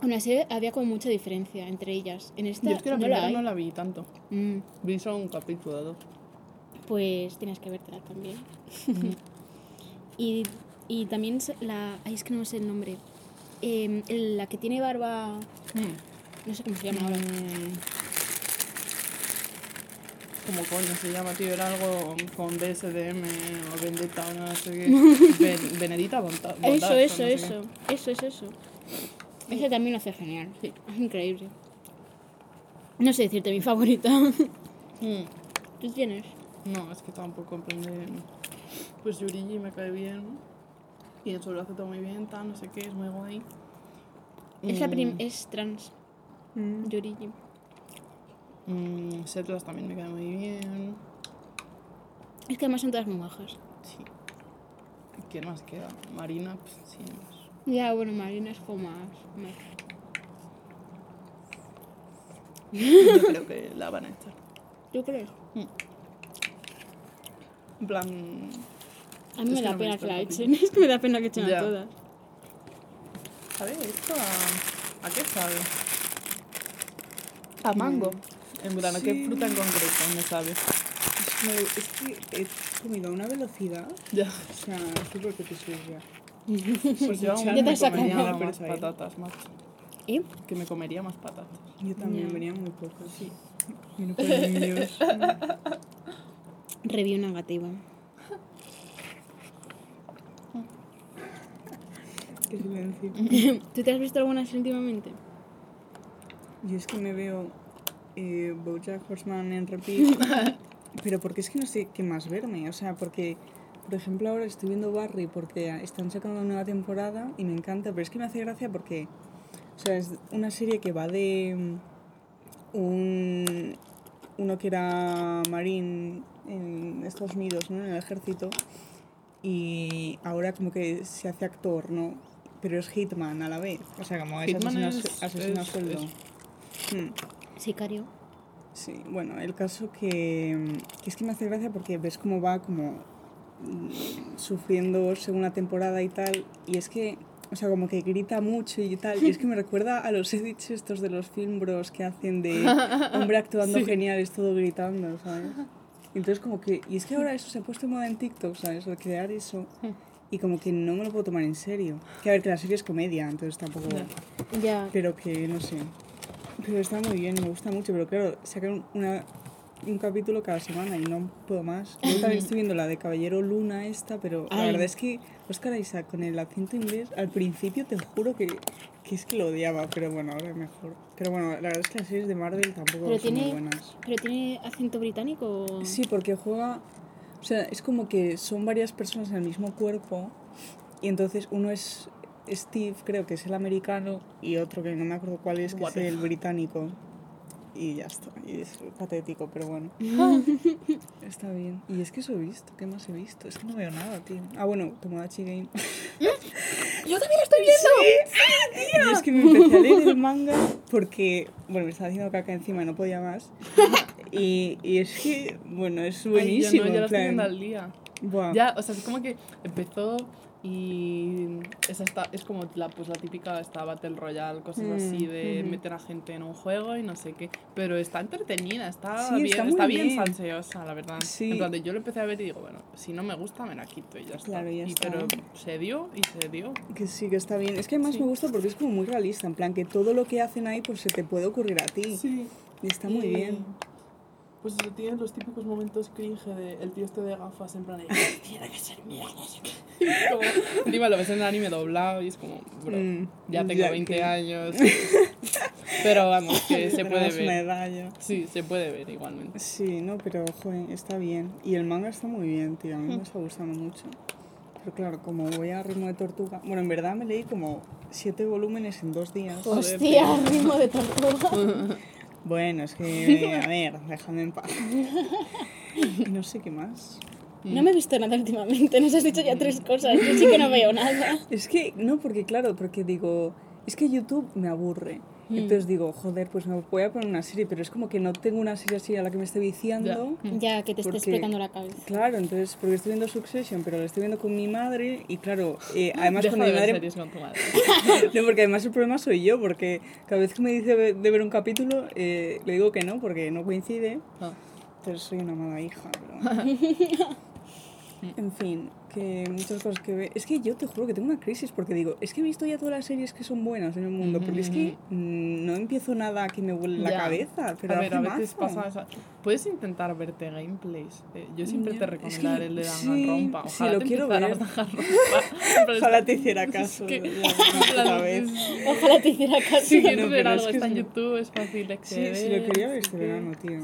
aún así había como mucha diferencia entre ellas. En esta Yo es que la no primera la no la vi tanto. Mm, Vi solo un capítulo dos. pues tienes que vértela también. y, y también la... Ay, es que no sé el nombre. Em, la que tiene barba... Mm. No sé cómo se llama ahora. Mm. ¿Cómo coño se llama, tío? Era algo con BSDM o Vendetta o no sé qué. Ben- Benedita Bonta- Eso, eso, no sé eso. Eso es eso. Ese también lo hace genial. Sí. Es increíble. No sé decirte mi favorita. Mm. ¿Tú tienes? No, es que tampoco comprende. Pues Yurigi me cae bien. Y eso lo hace todo muy bien, tal, no sé qué, es muy guay. Es, la Mm, es trans, mm. Yorigi. mm, Setlas también me cae muy bien. Es que además son todas muy majas. Sí. ¿Quién más queda? Marina, pues sí. más. Ya, bueno, Marina es como más... más. Yo creo que la van a echar. ¿Tú crees? En plan. A mí me da no me he pena que la echen. Es que me da pena que echen Ya. a todas. A ver, ¿esto a, a qué sabe? A mango. En ¿a qué fruta en concreto me sabe? Es, es que he comido a una velocidad. Ya. O sea, súper petisilla ya. Pues yo aún Ya te me comería más ahí. patatas, macho. ¿Y? Que me comería más patatas. Yo también, venía muy pocas. Sí. Mira por los niños. Review negativa. Qué silencio. ¿Tú te has visto algunas últimamente? Yo es que me veo eh, Bojack Horseman en repeat, pero porque es que no sé qué más verme. O sea, porque, por ejemplo, ahora estoy viendo Barry porque están sacando una nueva temporada y me encanta, pero es que me hace gracia porque, o sea, es una serie que va de mm, un, uno que era marín en Estados Unidos, ¿no? En el ejército, y ahora como que se hace actor, ¿no? Pero es hitman a la vez. O sea, como es Hitman asesino, es- a sueldo. es- Mm. Sicario. Sí, bueno, el caso que, que es que me hace gracia porque ves cómo va como mm, sufriendo según la temporada y tal, y es que, o sea, como que grita mucho y tal, y es que me recuerda a los edits estos de los film bros que hacen de hombre actuando Sí. genial, es todo gritando, ¿sabes? Entonces como que, y es que ahora eso se ha puesto de moda en TikTok, ¿sabes? De crear eso, y como que no me lo puedo tomar en serio. Que a ver, que la serie es comedia, entonces tampoco... Ya. Ya. Pero que no sé. Pero está muy bien, me gusta mucho. Pero claro, sacan una, un capítulo cada semana y no puedo más. Yo también estoy viendo la de Caballero Luna esta, pero la Ay. verdad es que Oscar Isaac con el acento inglés, al principio te juro que, que es que lo odiaba, pero bueno, ahora es mejor. Pero bueno, la verdad es que las series de Marvel tampoco Pero son muy tiene, buenas. pero tiene acento británico. Sí, porque juega. O sea, es como que son varias personas en el mismo cuerpo. Y entonces uno es Steve, creo que es el americano, y otro que no me acuerdo cuál es, que What es el británico. Y ya está. Y es patético, pero bueno. está bien. Y es que eso he visto. ¿Qué más he visto? Es que no veo nada, tío. Ah, bueno, Tomodachi Game. Yo también lo estoy viendo. Y es que me empecé a leer el manga porque, bueno, me estaba haciendo caca encima y no podía más. Y, y es que, bueno, es Ay, buenísimo. yo no, yo lo estoy viendo al día. Buah. Ya, o sea, es como que empezó y esa está, es como la, pues, la típica esta Battle Royale, cosas Mm, así de ujú. meter a gente en un juego y no sé qué. Pero está entretenida, está Sí, bien, está está, bien, bien. salseosa, la verdad. Sí. En plan, de, yo lo empecé a ver y digo, bueno, si no me gusta, me la quito y ya está. Claro, ya Y- está. Pero se dio y se dio. Que sí, que está bien. Es que además Sí. me gusta porque es como muy realista, en plan que todo lo que hacen ahí pues se te puede ocurrir a ti. Sí. Y está muy Y, bien. Pues eso, tiene los típicos momentos cringe de el tío este de gafas en plan de, tiene que ser mía, no sé qué. Como, encima lo ves en el anime doblado y es como, bro, Mm, ya tengo ya 20 que- años. Pero vamos, que se puede ver. edad ya. Sí, se puede ver igualmente. Sí, no, pero joder, está bien. Y el manga está muy bien, tío. A mí me está gustando mucho. Pero claro, como voy a ritmo de tortuga. Bueno, en verdad me leí como siete volúmenes en dos días. Joder, Hostia, ritmo de tortuga. Bueno, es que, a ver, déjame en paz. No sé qué más. No me he visto nada últimamente, nos has dicho ya tres cosas. Yo sí que no veo nada. Es que, no, porque claro, porque digo, es que YouTube me aburre. Mm. Entonces digo, joder, pues me voy a poner una serie, pero es como que no tengo una serie así a la que me esté viciando. Ya. Ya, que te esté explotando la cabeza. Claro, entonces, porque estoy viendo Succession, pero la estoy viendo con mi madre y claro, eh, además Deja con de mi ver madre... series con tu madre. No, porque además el problema soy yo, porque cada vez que me dice de ver un capítulo, eh, le digo que no, porque no coincide. Ah. Entonces soy una mala hija, pero bueno. En fin, que muchas cosas que ve. Es que yo te juro que tengo una crisis porque digo, es que he visto ya todas las series que son buenas en el mundo, porque es que no empiezo nada que me vuele la cabeza, pero a ver, a veces pasa esa- Puedes intentar verte gameplays. Eh, yo siempre te es recomendaré que el de sí, Danganronpa. sí, Ojalá lo te quiero ver. Ojalá te hiciera caso. que- ya, una puta vez. Ojalá te hiciera caso. Si no, quieres ver pero es algo, que está en es- YouTube, es fácil de Sí, acceder. sí, lo quería ver este que- verano, tío.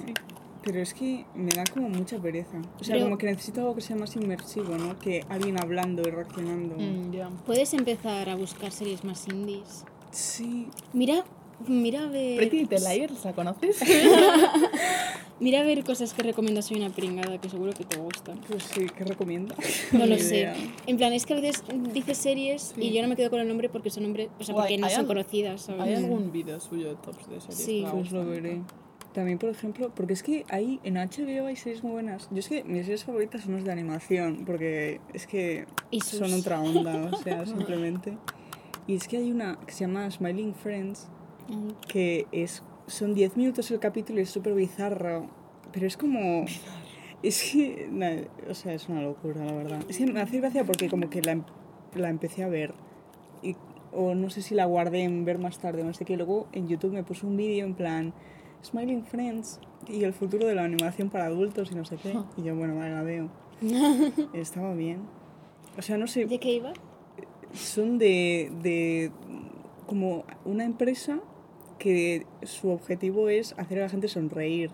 Pero es que me da como mucha pereza. O sea, Pero- como que necesito algo que sea más inmersivo, ¿no? Que alguien hablando y reaccionando. Mm, ya. Puedes empezar a buscar series más indies. Sí. Mira, mira a ver. Pretty Little Liars, ¿la conoces? Mira a ver cosas que recomiendas soy una pringada que seguro que te gustan. Pues sí, ¿qué recomiendas? No lo sé. En plan, es que a veces dices series y yo no me quedo con el nombre porque son nombre, o sea, porque no son conocidas, ¿sabes? ¿Hay algún vídeo suyo de tops de series? Sí. Pues lo veré. También, por ejemplo, porque es que ahí en HBO hay series muy buenas. Yo es que mis series favoritas son las de animación, porque es que son otra onda, o sea, simplemente. Y es que hay una que se llama Smiling Friends, Ay, que es son 10 minutos el capítulo y es súper bizarro, pero es como... Es que, o sea, es una locura, la verdad. Es que me hace gracia porque como que la, em- la empecé a ver, y, o no sé si la guardé en ver más tarde, no sé qué, luego en YouTube me puso un vídeo en plan Smiling Friends y el futuro de la animación para adultos y no sé qué, y yo, bueno, vale, la veo. Estaba bien. O sea, no sé, ¿De qué iba? son de, de como una empresa que su objetivo es hacer a la gente sonreír.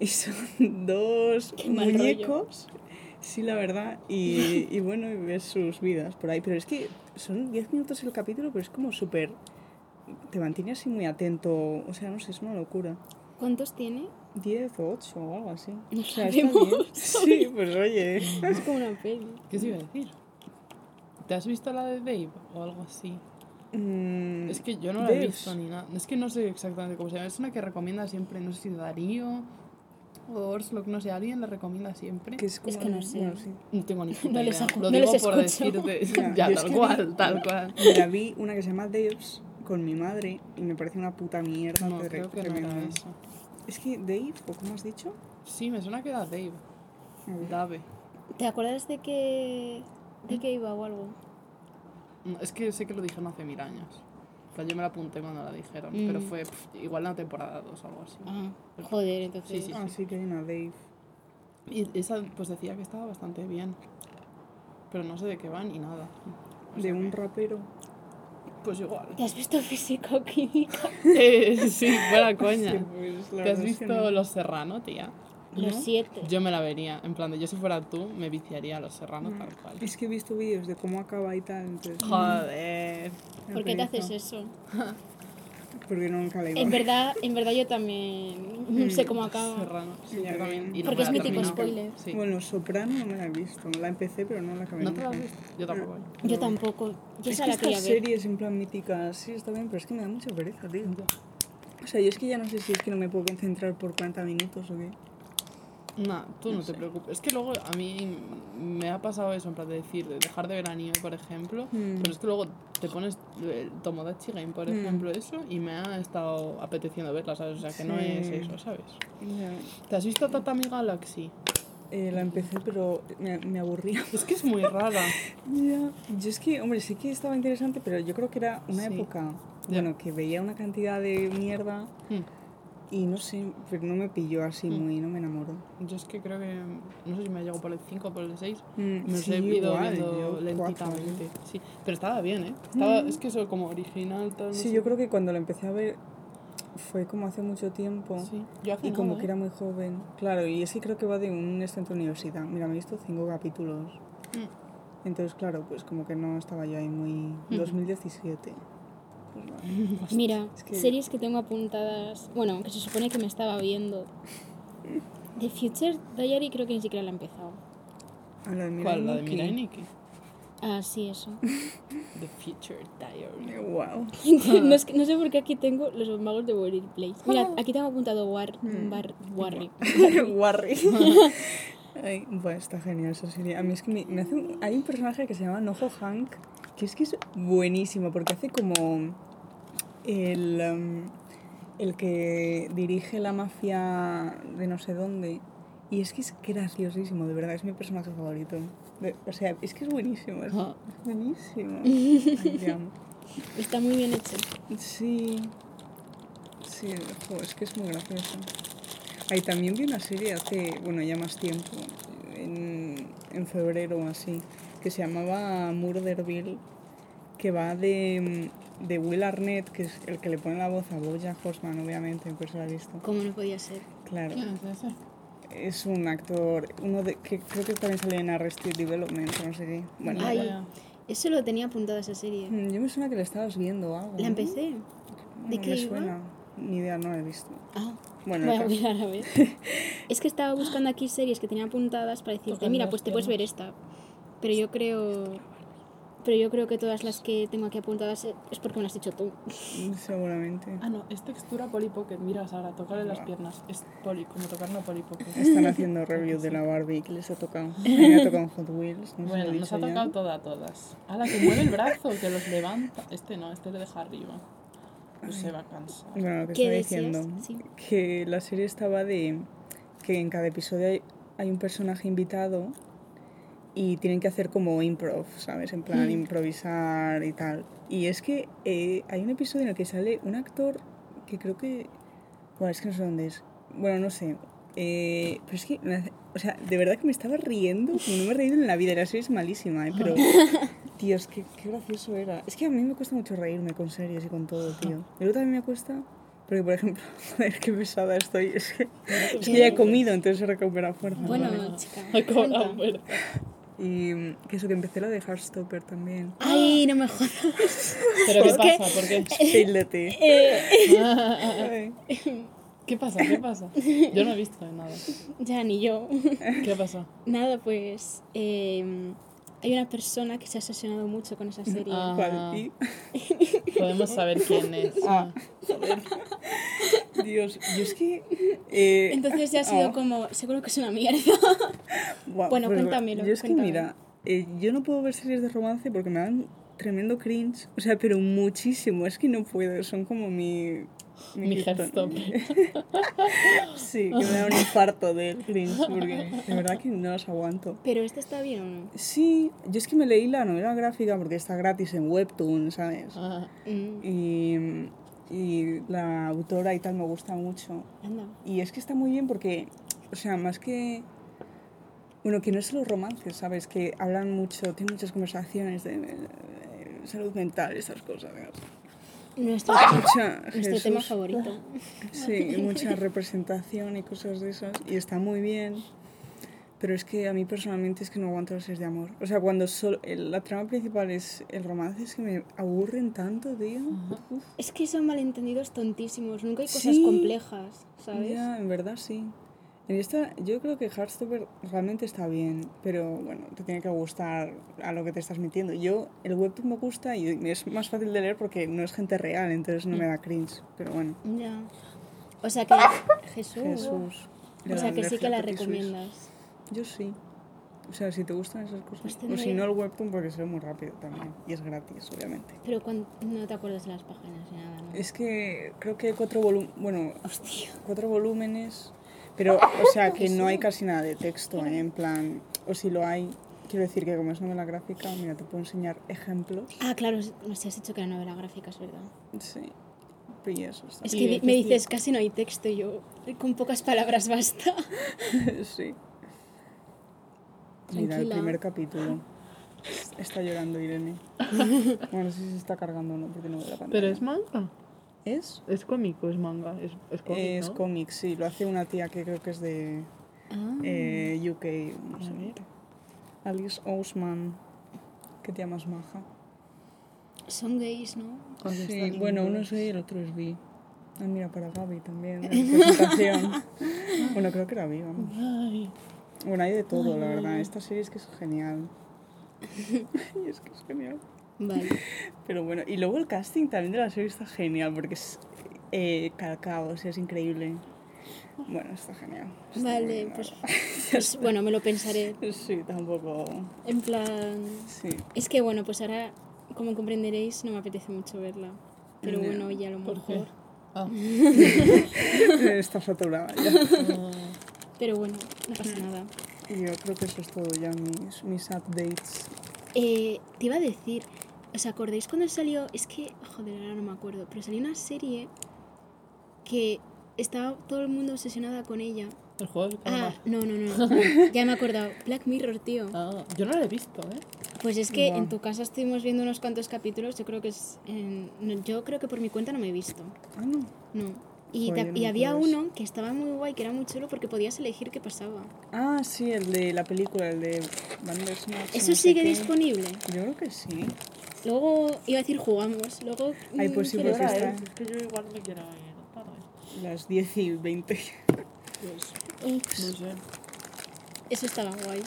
Y son dos muñecos, sí, la verdad, y, y bueno, ves sus vidas por ahí. Pero es que son 10 minutos el capítulo, pero es como súper... Te mantiene así muy atento, o sea, no sé, es una locura. ¿Cuántos tiene? 10 o 8 o algo así. No o sea, está sabemos. bien. Sí, pues oye. Es como una peli. ¿Qué os iba a decir? ¿Te has visto la de Dave o algo así? Mm, Es que yo no la he Devs. visto ni nada. Es que no sé exactamente cómo se llama. Es una que recomienda siempre, no sé si Darío o Orslock, no sé, alguien la recomienda siempre. que es, como, que no sé. sí. No tengo ni puta No les idea. acu- Lo no digo les por escucho. decirte. Ya, es tal cual, vi- tal cual. Mira, vi una que se llama Devs con mi madre y me parece una puta mierda. No, creo que no era eso. Es que Dave, ¿o cómo has dicho? Sí, me suena que era Dave. Dave. ¿Te acuerdas de que, de que iba o algo? No, Es que sé que lo dijeron hace mil años. O sea, yo me la apunté cuando la dijeron, Mm. pero fue pf, igual en la temporada 2 o algo así. Ah, joder, entonces. Sí, sí. Ah, sí que hay una Dave. Y esa pues decía que estaba bastante bien. Pero no sé de qué va ni nada. O De sea un que, rapero. Pues igual. ¿Te has visto físico química? Eh, sí, buena coña. Sí, pues, ¿Te has visto no. Los Serrano, tía? Los ¿No? siete. Yo me la vería. En plan de yo si fuera tú, me viciaría a Los Serrano Mm. tal cual. Es que he visto vídeos de cómo acaba y tal, entonces... Joder. me ¿Por qué te haces eso? Porque nunca la iba En verdad, en verdad yo también sé cómo acaba. Serrano, sí, yo también. Y no Porque es la mi tipo termino. spoiler. Sí. Bueno, Soprano no me la he visto. La empecé, pero no la acabé. ¿No te la has visto? Yo tampoco. Yo tampoco. Yo Es que la estas series en plan míticas, sí, está bien, pero es que me da mucha pereza, tío. O sea, yo es que ya no sé si es que no me puedo concentrar por 40 minutos o qué. No, tú no, te preocupes. Es que luego a mí me ha pasado eso, en plan de decir, de dejar de ver anime, por ejemplo. Mm. Pero es que luego te pones el Tomodachi Game, por Mm. ejemplo, eso, y me ha estado apeteciendo verla, ¿sabes? O sea, que no es eso, ¿sabes? ¿Te has visto Tatami Galaxy? Eh, la empecé, pero me, me aburría. Es que es muy rara. Yo es que, hombre, sí que estaba interesante, pero yo creo que era una Sí. época, bueno, que veía una cantidad de mierda Mm. Y no sé, pero no me pilló así Mm. muy, no me enamoró. Yo es que creo que, no sé si me llegado por el 5 o por el 6. Mm, Me sí, he ido igual, viendo lentitamente. Sí, pero estaba bien, ¿eh? Estaba, Es que eso como original, tal. no Sí, sé. yo creo que cuando la empecé a ver fue como hace mucho tiempo. Sí, yo hace Y como que ¿eh? era muy joven. Claro, y es que creo que va de un de universidad. Mira, me he visto cinco capítulos. Mm. Entonces, claro, pues como que no estaba yo ahí muy... 2017. Pues. Mira, Es que- series que tengo apuntadas. Bueno, que se supone que me estaba viendo. The Future Diary creo que ni siquiera la he empezado. A la de ¿Cuál? ¿La de Nikki. Mirai Nikki? Ah, sí, eso. The Future Diary. Eh, Wow. no, es que- no sé por qué aquí tengo los magos de Warrior Place. Mira, aquí tengo apuntado War, Mm. Bar, Warri. Warri. Ay, bueno, está genial esa serie. A mí es que me, me hace un- hay un personaje que se llama Nojo Hank, que es que es buenísimo, porque hace como el, em, el que dirige la mafia de no sé dónde. Y es que es graciosísimo, de verdad, es mi personaje favorito. De- o sea, es que es buenísimo, es, es buenísimo. Ay. Está muy bien hecho. Sí. Sí, jo, es que es muy gracioso. Ahí también vi una serie hace, bueno, ya más tiempo, en, en febrero o así, que se llamaba Murderville, que va de, de Will Arnett, que es el que le pone la voz a Bojack Horseman, obviamente, pues lo ha visto. Como no podía ser. Claro, ¿Quién es ese? es un actor, uno de, que creo que también sale en Arrested Development, no sé qué. Bueno, Ay. Eso lo tenía apuntado esa serie. Mm, yo me suena que la estabas viendo o algo. La ¿no? empecé. No, ¿De qué me iba? suena. Ni idea, no la he visto. Ah, Bueno, voy a mirar a ver. es que estaba buscando aquí series que tenía apuntadas para decirte, mira, pues te puedes ver esta. Pero yo creo. Pero yo creo que todas las que tengo aquí apuntadas es porque me las has dicho tú. Seguramente. Ah, no, es textura Polly Pocket. Mira, Sara, tocarle las piernas. Es poli, como tocar una Polly Pocket. Están haciendo review de la Barbie que les ha tocado. A mí me ha tocado Hot Wheels. No Bueno, nos ha ya. tocado toda a todas. A la que mueve el brazo, que los levanta. Este no, este le deja arriba. Pues se va a cansar. Bueno, lo que ¿Qué estaba decías? diciendo. Sí. Que la serie estaba de que en cada episodio hay, hay un personaje invitado y tienen que hacer como improv, ¿sabes? En plan, Mm. improvisar y tal. Y es que eh, hay un episodio en el que sale un actor que creo que... Bueno, es que no sé dónde es. Bueno, no sé. Eh, pero es que, o sea, de verdad que me estaba riendo, como no me he reído en la vida. La serie es malísima, ¿eh? Pero, Dios, qué, qué gracioso era. Es que a mí me cuesta mucho reírme con series y con todo, tío. Y luego también me cuesta, porque por ejemplo, joder, qué pesada estoy. Es que, es que ya he comido, entonces he recuperado fuerza. Bueno, ¿vale? chica. Cuenta. muerte. Y que eso, que empecé la de Heartstopper también. Ay, no me jodas. ¿Pero qué pasa? ¿Por qué? Eh. ¿Qué pasa? ¿Qué pasa? Yo no he visto nada. ya ni yo. ¿Qué pasa? Nada, pues. eh, hay una persona que se ha obsesionado mucho con esa serie. Ah. ¿Cuál? ¿Y? Podemos saber quién es. Ah, joder. Dios, yo es que... eh, Entonces ya ha sido ah, como, seguro que es una mierda. guau, bueno, pues, cuéntamelo, Yo es que, mira, eh, yo no puedo ver series de romance porque me dan tremendo cringe. O sea, pero muchísimo. Es que no puedo. Son como mi... Mi headstopper. Sí, que me da un infarto del cringe porque de verdad que no los aguanto. Pero esto está bien o no? Sí, yo es que me leí la novela gráfica porque está gratis en Webtoon, ¿sabes? Ah, Mm, Y, y la autora y tal me gusta mucho. anda. Y es que está muy bien porque, o sea, más que... Bueno, que no es solo romances, ¿sabes? Que hablan mucho, tienen muchas conversaciones de, eh, salud mental, esas cosas. Nuestro, Mucha, nuestro tema favorito. Sí, mucha representación y cosas de esas. Y está muy bien. Pero es que a mí personalmente es que no aguanto las series de amor. O sea, cuando solo, el- la trama principal es el romance, es que me aburren tanto, tío. Uf. Es que son malentendidos tontísimos. Nunca hay cosas Sí. complejas, ¿sabes? Ya, en verdad sí. En esta, yo creo que Heartstopper realmente está bien, pero bueno, te tiene que gustar a lo que te estás metiendo. Yo, el webtoon me gusta y es más fácil de leer porque no es gente real, entonces no me da cringe. Pero bueno, Ya. O sea que. Jesús. Jesús. O sea que sí que la recomiendas. Yo sí. O sea, si te gustan esas cosas. Pues o si no, el webtoon porque se ve muy rápido también. Y es gratis, obviamente. Pero cuan- no te acuerdas de las páginas ni nada, ¿no? Es que creo que hay cuatro volúmenes. Bueno, Hostia. cuatro volúmenes. Pero, o sea, que no hay casi nada de texto, ¿eh? en plan. O si lo hay, quiero decir que como es novela gráfica, mira, te puedo enseñar ejemplos. Ah, claro, nos has dicho que era novela gráfica, es verdad. Sí. Y eso está. Es que me dices casi no hay texto y yo con pocas palabras basta. sí. Mira, el primer capítulo. Está llorando Irene. bueno, no sé si se está cargando o no, porque no veo la pantalla. Pero es manga. ¿Es? Es cómico, es manga. Es, es cómic, Es ¿no? cómic, sí. Lo hace una tía que creo que es de Ah, eh, UK. No sé. A ver. Alice Ousman. Qué tía más maja. son gays, ¿no? ¿Dónde Sí, bueno, uno es gay y el otro es bi. Ah, mira, para Gaby también. la presentación. bueno, creo que era bi, vamos. Ay, Bueno, hay de todo, la verdad. Esta serie es que es genial. y es que es genial. Vale. Pero bueno, y luego el casting también de la serie está genial porque es eh, calcado, o sea, es increíble. Bueno, está genial. Está Vale, bien, pues, pues bueno, me lo pensaré. Sí, tampoco. En plan... Sí. Es que bueno, pues ahora, como comprenderéis, no me apetece mucho verla. Pero bueno, ya a lo mejor. Ah. está saturada ya. Pero bueno, no pasa nada. Y yo creo que eso es todo ya, mis, mis updates. Eh, te iba a decir, ¿os acordáis cuando salió? Es que, joder, ahora no me acuerdo, pero salió una serie que estaba todo el mundo obsesionada con ella. el juego del Ah, no, no, no. Ya me he acordado. Black Mirror, tío. Ah, yo no lo he visto, ¿eh? Pues es que Buah. en tu casa estuvimos viendo unos cuantos capítulos. Yo creo que es. en- no, yo creo que por mi cuenta no me he visto. Ah, no. No. Y, Joder, ta- no y me había uno que estaba muy guay, que era muy chulo porque podías elegir qué pasaba. Ah, sí, el de la película, el de Bandersnatch. ¿Eso no sigue qué. disponible? Yo creo que sí. Luego iba a decir jugamos. Luego. Ay, mm, pues sí, porque está- Es que yo igual me quiero ir tarde. Las 10 y 20. Pues, no sé. Eso estaba guay.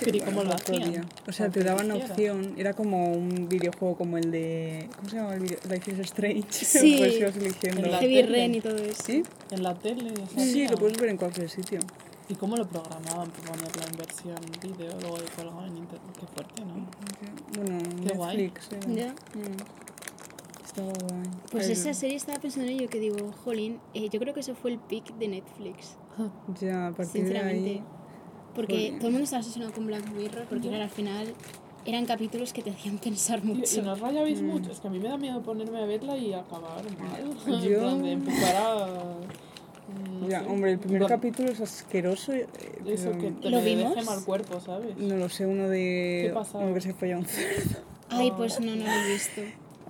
Pero ¿y cómo lo hacían? O sea, te daban opción. Era como un videojuego como el de. ¿Cómo se llama el video? Life is Strange. Sí. pues ibas eligiendo. En la Heavy. Rain y todo eso. ¿Sí? En la tele. Sí, lo puedes ver en cualquier sitio. ¿Y cómo lo programaban para ponerlo en versión vídeo luego de colgado en internet? Qué fuerte, ¿no? Bueno, Qué guay. Netflix. era. Ya. Mm. Estaba guay. Pues esa serie estaba pensando en ello que digo, jolín, eh, yo creo que eso fue el pick de Netflix. Ya, a partir de Sinceramente. ahí. Porque Joder. todo el mundo estaba obsesionado con Black Mirror, porque claro, al final eran capítulos que te hacían pensar Y, y mucho. no os rayabais mucho. Es que a mí me da miedo ponerme a verla y acabar mal. Yo- En plan de empezar a. no Ya, sé, hombre, el primer dor- capítulo es asqueroso. eh, Eso que te ¿Lo me vimos? deje mal cuerpo, ¿sabes? No lo sé, uno de. ¿Qué pasaba? Uno que se fue a un cerdo. Ay, pues no, no lo he visto.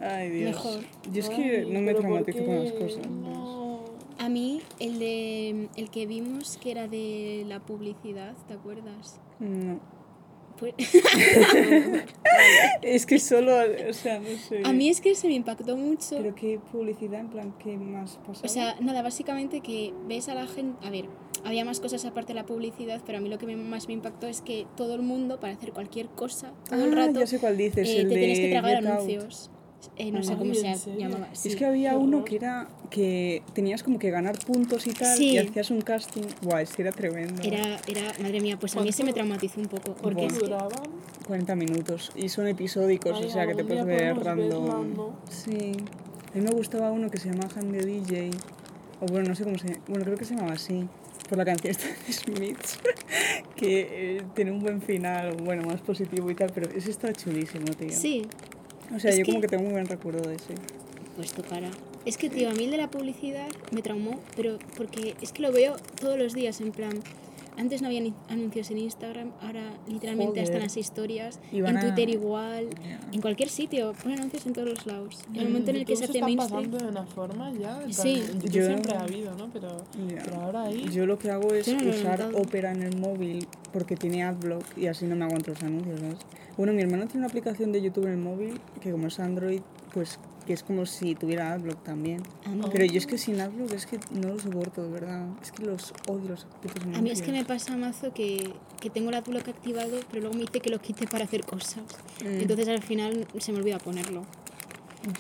Ay, Dios. Mejor. Yo es que Ay, no me traumatizo ¿por con las cosas. No. A mí, el de el que vimos que era de la publicidad, ¿te acuerdas? No. Pues, Es que solo, o sea, no sé. a mí es que se me impactó mucho. Pero qué publicidad, en plan, ¿qué más pasa? O sea, nada, básicamente que ves a la gente... A ver, había más cosas aparte de la publicidad, pero a mí lo que más me impactó es que todo el mundo, para hacer cualquier cosa, todo el Ah, rato, ya sé cuál dices, eh, el te de tienes que tragar Get Out. Eh, no sé cómo ¿en se llamaba. Es sí. que había uno que era que tenías como que ganar puntos y tal Sí. y hacías un casting. Guau, ese era tremendo. Era, era, madre mía, pues a mí se me traumatizó un poco. Porque ¿Por es que, duraban? 40 minutos y son episódicos, Ay, o sea que te puedes ver random. Sí. A mí me gustaba uno que se llama Han de DJ. O bueno, no sé cómo se Bueno, creo que se llamaba así. Por la canción esta de Smiths. que eh, tiene un buen final, bueno, más positivo y tal. Pero ese está chulísimo, tío. sí, O sea, Es yo como que- tengo muy buen recuerdo de ese. pues tu cara. Es que, tío, a mí el de la publicidad me traumó, pero porque es que lo veo todos los días, en plan. Antes no había ni anuncios en Instagram, ahora literalmente están Joder. las historias, en a- Twitter igual, en cualquier sitio, ponen anuncios en todos los lados. En el momento en el que se hace está mainstream, pasando de una forma ya. Sí. Yo- siempre ha habido, ¿no? Pero, ahora ahí. Yo lo que hago es no usar. Opera en el móvil porque tiene adblock y así no me aguanto los anuncios, ¿sabes? Bueno, mi hermano tiene una aplicación de YouTube en el móvil que como es Android, pues que es como si tuviera adblock también. a mí, Pero yo es que sin adblock es que no lo soporto, de verdad. Es que los odio los anuncios. a mí es que me pasa mazo que, que tengo el adblock activado, pero luego me dice que lo quite para hacer cosas. Mm. Entonces al final se me olvida ponerlo.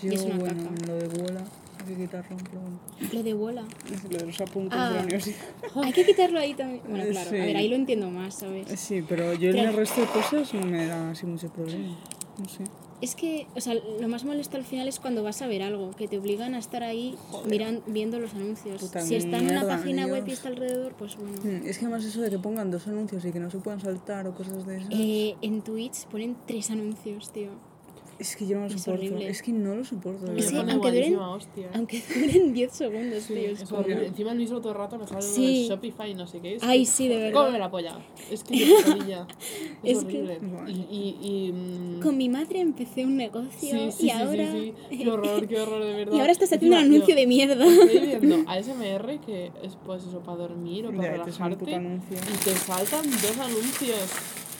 Yo, y es una bueno, caca. lo de bola hay que quitarlo, pero bueno. Lo de bola. Lo de los apuntes de Ah. la universidad. Hay que quitarlo ahí también. Bueno, claro, a sí. ver, ahí lo entiendo más, ¿sabes? Sí, pero yo en el resto de cosas no me da así mucho problema. No sé. Es que, o sea, lo más molesto al final es cuando vas a ver algo, que te obligan a estar ahí miran, viendo los anuncios. Puta si está en una página web y está alrededor, pues bueno. Mm, Es que además eso de que pongan dos anuncios y que no se puedan saltar o cosas de esas. Eh, en Twitch ponen tres anuncios, tío. Es que yo no lo Es soporto. horrible. Es que no lo soporto. Me verdad. pone aunque duren-. Aunque duren 10 segundos, Sí, tío. es Es horrible. Encima el mismo todo el rato me sale Sí. de Shopify y no sé qué. Es Ay, que- sí, de verdad. Cómeme la polla. Es que pesadilla. Es, Es que- horrible. Vale. Y, y, y, mm, Con mi madre empecé un negocio sí, sí, y sí, ahora... sí, sí. Qué horror, qué horror, de verdad. Y ahora estás haciendo un anuncio yo de mierda. Estoy viendo ASMR que es pues eso para dormir o para Ya, que es un puto relajarte anuncio. y te saltan dos anuncios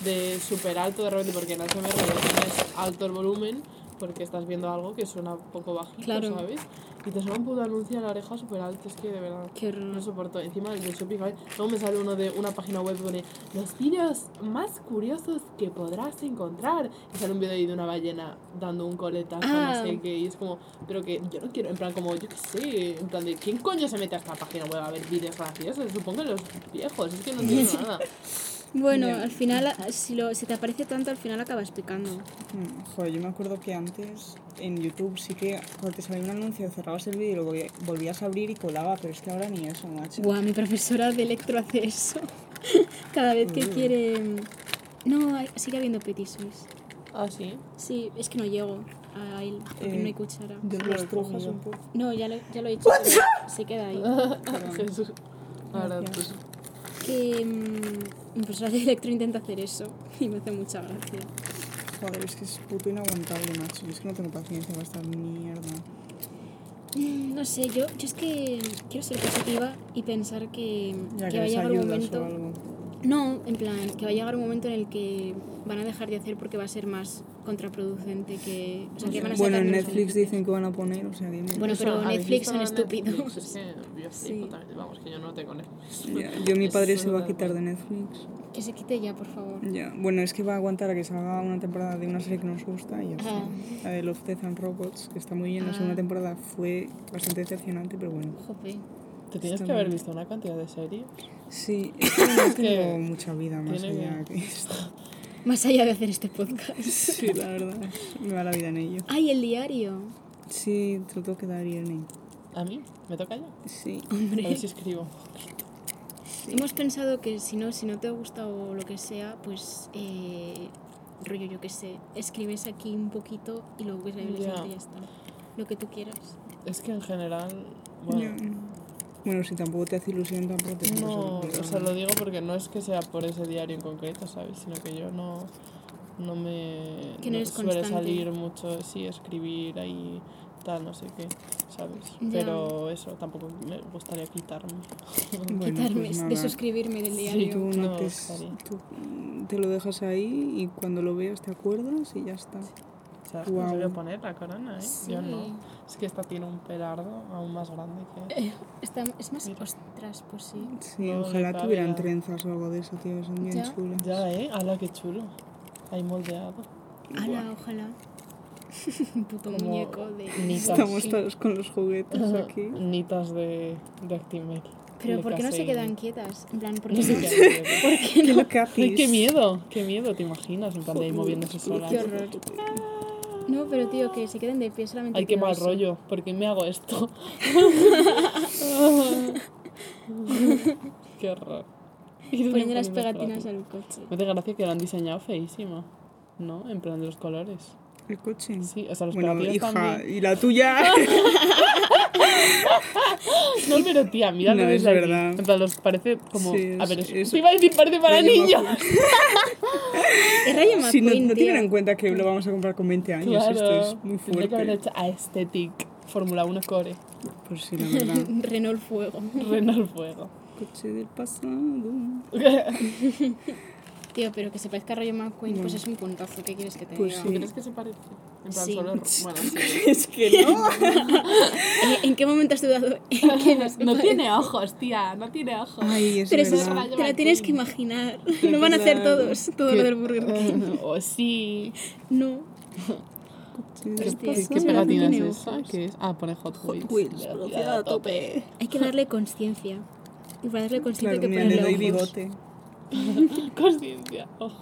de súper alto de repente porque en ASMR lo tienes alto el volumen porque estás viendo algo que suena un poco bajito, Claro. ¿sabes? Y te suena un puto anuncio a la oreja súper alto, es que de verdad Qué no soporto. Encima de Shopify, luego me sale uno de una página web que pone los vídeos más curiosos que podrás encontrar. Y sale un vídeo ahí de una ballena dando un coletazo, Ah. no sé qué, y es como, pero que yo no quiero, en plan como, yo qué sé, en plan de, ¿quién coño se mete a esta página web a ver vídeos graciosos? Supongo que los viejos, es que no entiendo nada. Bueno, al final, si, lo, si te aparece tanto, al final acabas picando. Mm, Joder, yo me acuerdo que antes en YouTube sí que cuando te salía un anuncio cerrabas el vídeo y lo volvías a abrir y colaba, pero es que ahora ni eso, macho. Buah, mi profesora de electro hace eso. Cada vez que quiere... No, sigue habiendo petit suisse. Ah, sí. Sí, es que no llego a él, porque Eh, no hay cuchara. Yo estrujas comido. un poco. No, ya lo, ya lo he hecho, se queda ahí. Jesús. Ahora, Gracias. Pues, Que profesora de electro intenta hacer eso y me hace mucha gracia. Joder, es que es puto inaguantable, macho. Es que no tengo paciencia para esta mierda. Mm, No sé, yo, yo es que quiero ser positiva y pensar que, Ya que que va a les llegar un ayudas momento... o algo. No, en plan, que va a llegar un momento en el que van a dejar de hacer porque va a ser más contraproducente que... O sea, que van a Bueno, en Netflix dicen que van a poner, o sea, dime. Bueno, pero ¿habéis Netflix son Netflix? estúpidos. Es que yo Sí. también, vamos, que yo no tengo Netflix. Ya, yo, mi padre se va a quitar de. Netflix. Que se quite ya, por favor. Ya, bueno, es que va a aguantar a que salga una temporada de una serie que nos gusta y ya está. Ah. La de Love, Death and Robots, que está muy bien. La segunda Ah. temporada fue bastante decepcionante, pero bueno. Jope. Te tienes que haber visto una cantidad de series. Sí, no tengo mucha vida más allá que- esto. Más allá de hacer este podcast. Sí, la verdad, me va la vida en ello. ¡Ay, el diario! Sí, te lo tengo que dar. ¿A mí? ¿Me toca ya? Sí. A Hombre. ver si escribo. Hemos pensado que si no, si no te gusta o lo que sea, pues eh, rollo yo que sé, escribes aquí un poquito y luego que se ve el Ya. siguiente y ya está. Lo que tú quieras. Es que en general, bueno, Ya. Bueno, si tampoco te hace ilusión, tampoco te hace no, ilusión, o sea, lo digo porque no es que sea por ese diario en concreto, ¿sabes? Sino que yo no, no me Que no suele constante. salir mucho, sí, escribir ahí, tal, no sé qué, ¿sabes? Ya. Pero eso, tampoco me gustaría quitarme. Bueno, Quitarme, pues de nada. suscribirme del Sí, diario. Tú, No te, tú te lo dejas ahí y cuando lo veas te acuerdas y ya está. ¿Sabes cómo se Guau. voy a poner la corona, eh? Sí. Yo no. Es que esta tiene un pelardo aún más grande que... Eh, está, es más, Mira. ostras, pues sí. Sí, No, ojalá tuvieran trenzas o algo de eso, tío. Son bien Ya. chulas. Ya, ¿eh? ¡Hala, qué chulo! Ahí moldeado. Ala, ojalá. Un puto Como muñeco de... nitas. Estamos todos con los juguetes aquí. Nitas de, de Actimel. Pero ¿por qué no se quedan quietas? En plan, ¿por No qué no? qué hacer. ¿Qué lo que Ay, qué miedo, qué miedo, ¿te imaginas? En plan de ahí moviéndose sola. Qué horror. No, pero tío, que se queden de pie solamente Ay, qué mal eso. rollo, ¿por qué me hago esto? qué horror. Poniendo las pegatinas al coche. Me hace gracia que lo han diseñado feísimo, ¿no? En plan de los colores. ¿El coche? Sí, o sea, los Bueno, hija, también. y la tuya. No, pero tía, míralo No, es aquí. verdad. En plan, los parece como... Sí, a ver, es, es- iba a decir parece para niños. Es Rayo Si no, McQueen, no tienen en cuenta que lo vamos a comprar con 20 años. Claro. Esto es muy Tendría que haber fuerte. hecho Aesthetic Fórmula 1 Core. Pues sí, la verdad. Renault Fuego. Renault Fuego. Coche del pasado. Tío, pero que se parezca a Rayo McQueen, pues es un puntazo. ¿Qué quieres que te Pues diga? sí. ¿Crees que se parece? En plan, Sí. solo... Bueno, sí. es que no. ¿En, en qué momento has dudado en no tiene ojos, tía, no tiene ojos. Ay, es Pero eso verdad. Rayo te lo tienes que imaginar. Lo van a hacer Claro. todos, todo lo del Burger King. O Oh, sí. No. Hostia, ¿Qué, qué no pegatina es tiene esa? ojos. ¿Qué es? Ah, pone Hot Wheels. Hot Wheels, velocidad a tope. Hay que darle conciencia. Y para darle conciencia Claro, hay que mira, le ponerle doy ojos. bigote. Conciencia. ojo.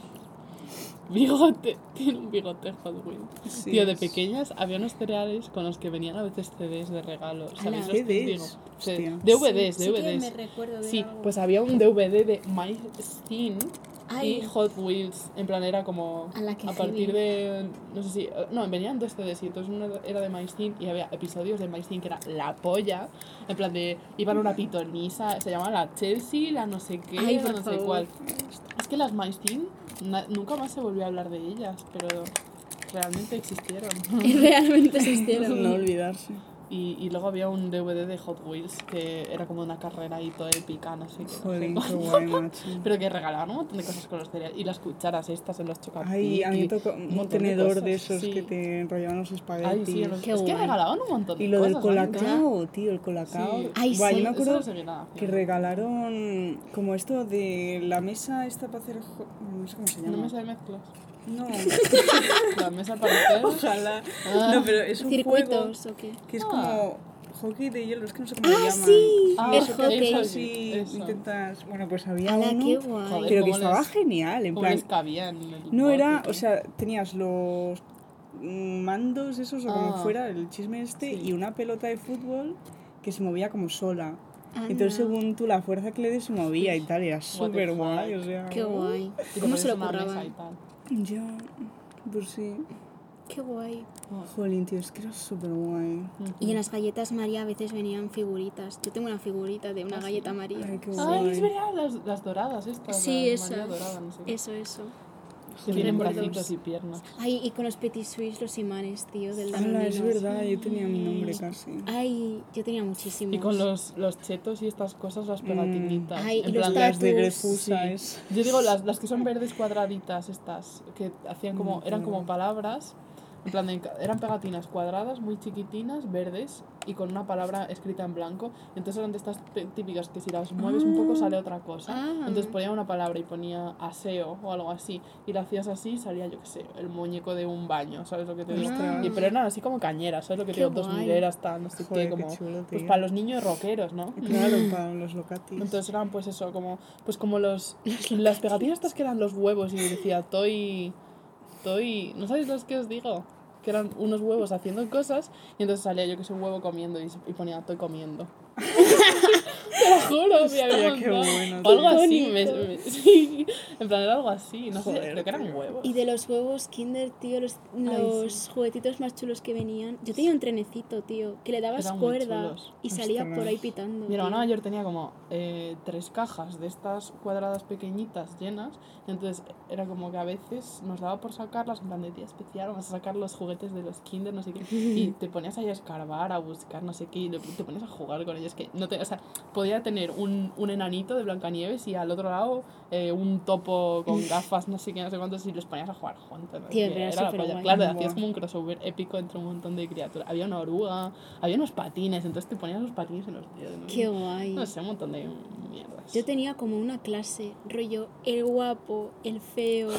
Bigote. Tiene un bigote Hot Wheels. Sí, Tío, de es- pequeñas había unos cereales con los que venían a veces CDs de regalo. ¿Sabéis Ala. los que os digo? CDs, Sí, hostia. DVDs, Sí, sí que DVDs. me recuerdo de Sí, algo. pues había un DVD de My Skin Ay. y Hot Wheels. En plan, era como a partir de. No sé si. No, venían dos CDs y entonces uno era de My Skin y había episodios de My Skin que era la polla. En plan, de. Iban a una pitonisa, se llamaba la Chelsea, la no sé qué, Ay, la no sé cuál. Es que las My Skin na- nunca más se volvió a hablar de ellas, pero realmente existieron. Realmente existieron. No olvidarse. Y, y luego había un DVD de Hot Wheels que era como una carrera y todo épica, no sé qué. Joder, qué guay, macho. Pero que regalaban un montón de cosas con los cereales. Y las cucharas estas en los chocapic. Ay, a mí y me tocó un tenedor de esos sí. que te enrollaban los Ay, espaguetis. sí, los- Qué es que guay. regalaban un montón de Y lo del. ¿no? colacao, tío, el colacao. Sí. Ay, Buah, sí, yo me acuerdo no sé qué nada que regalaron como esto de la mesa esta para hacer... No sé cómo se llama. ¿Una mesa de mezclas? No, La mesa para hacer. ojalá. Ah. No, pero es un juego ¿Circuitos o qué? que es Ah. como hockey de hielo, es que no sé cómo Ah, llaman. sí, Ah, el hockey. así, eso. intentas... Bueno, pues había Ala, uno qué guay. Joder. pero que ¿cómo estaba les- genial, en ¿Cómo plan... les cabía en el No era, o sea, tenías los mandos esos o como Ah. fuera, el chisme este, Sí. y una pelota de fútbol que se movía como sola. Anda. Entonces, según tú, la fuerza que le des se movía y tal, y era súper guay, o sea... Qué guay. Y te ¿Cómo se lo curraban? Ya, pues sí. Qué guay. Jolín, tío, es que era súper guay. Y en las galletas María a veces venían figuritas. Yo tengo una figurita de una galleta María. Ay, qué Ay, es guay. verdad, las, las doradas estas. Sí, las María esas. dorada, no sé qué. Eso, eso. Tienen bracitos y piernas. Ay, y con los petit suisse, los imanes, tío, del Hala, es verdad, yo tenía mi nombre casi. Ay, yo tenía muchísimos. Y con los, los chetos y estas cosas, las pegatinitas. Ay, en y los plan, Las de tatus. Grefusa, Sí. es... Yo digo las, las que son verdes cuadraditas estas, que hacían como, Mm, eran como palabras, en plan de, eran pegatinas cuadradas, muy chiquitinas, verdes, y con una palabra escrita en blanco. Entonces eran de estas típicas que si las mueves un poco sale otra cosa. Ah. Entonces ponía una palabra y ponía aseo o algo así, y lo hacías así, salía yo qué sé, el muñeco de un baño, ¿sabes lo que te digo? Y, pero eran así como cañeras, ¿sabes lo que te digo? Dos mileras, tal, no sé Joder, qué, qué como... chulo, pues para los niños rockeros, ¿no? Claro, para los locatis. Entonces eran pues eso, como pues como los las pegatinas estas que eran los huevos y decía toy toy, ¿no sabéis los que os digo? Que eran unos huevos haciendo cosas y entonces salía yo que soy un huevo comiendo y ponía estoy comiendo. Te lo juro, me había qué bueno, O algo así, me, me- sí, en plan era algo así, no sé, Joder, creo que eran huevos. Y de los huevos Kinder, tío, los, los juguetitos más chulos que venían. Yo tenía un trenecito, tío, que le dabas Eran cuerda y salía Ostras. por ahí pitando. Mi hermana mayor tenía como eh, tres cajas de estas cuadradas pequeñitas llenas. y entonces era como que a veces nos daba por sacarlas, en plan de día especial, vamos a sacar los juguetes de los Kinder, no sé qué. Y te ponías ahí a escarbar, a buscar, no sé qué, y te ponías a jugar con ellos. Que no te, o sea, podía tener un, un enanito de Blancanieves y al otro lado eh, un topo con gafas, no sé qué, no sé cuántos, y los ponías a jugar juntos. ¿no? Tío, era era la. Claro, hacías como un crossover épico entre un montón de criaturas. Había una oruga, había unos patines, entonces te ponías los patines en los dedos. ¿no? Qué guay. No sé, un montón de mierdas. Yo tenía como una clase, rollo, el guapo, el feo,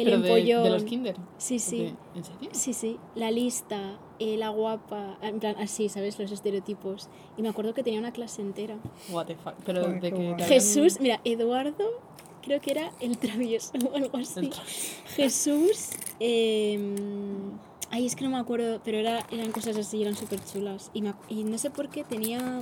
el Pero empollón. de los kinder. Sí, sí. ¿En serio? Sí, sí, la lista, eh, la guapa, en plan así, ¿sabes? Los estereotipos. Y me acuerdo que tenía una clase entera. What the fuck. Pero Joder, de que guay. Jesús, mira, Eduardo, creo que era el travieso o algo así. Jesús, eh, ay, es que no me acuerdo, pero era, eran cosas así, eran súper chulas. Y, me y no sé por qué tenía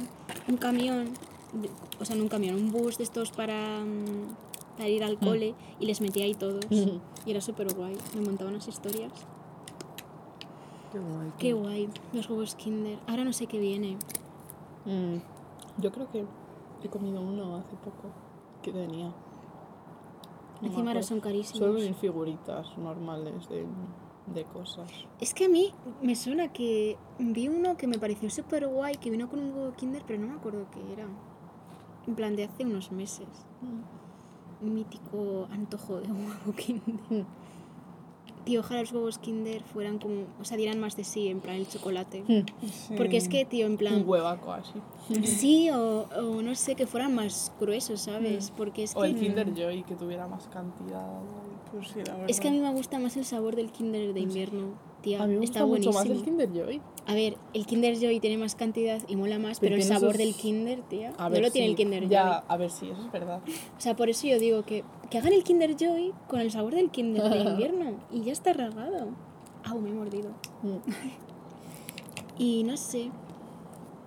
un camión, de- o sea, no un camión, un bus de estos para, mm, para ir al cole y les metía ahí todos. Mm. Y era súper guay, me montaban las historias. Qué guay. Qué guay, los huevos Kinder. Ahora no sé qué viene. Mm, Yo creo que he comido uno hace poco que tenía. No Encima ahora son carísimos. Solo en figuritas normales de, de cosas. Es que a mí me suena que vi uno que me pareció súper guay, que vino con un huevo Kinder, pero no me acuerdo qué era. En plan, de hace unos meses. Un mítico antojo de huevo Kinder. Tío, ojalá los huevos Kinder fueran como, o sea, dieran más de sí, en plan el chocolate. Mm. Sí. Porque es que, tío, en Un plan, huevaco así. sí, o, o no sé, que fueran más gruesos, ¿sabes? Porque es O el que... Kinder Joy que tuviera más cantidad. Pues sí, la verdad. Es que a mí me gusta más el sabor del Kinder de invierno. Tía, A mí me está mucho buenísimo. más el Kinder Joy. A ver, el Kinder Joy tiene más cantidad y mola más, Pero pero, el sabor del Kinder, tía, A no lo tiene el Kinder Ya, Joy. a ver si, eso es verdad. O sea, por eso yo digo que, que hagan el Kinder Joy con el sabor del Kinder de invierno y ya está rasgado. Au, me he mordido. Mm, Y no sé.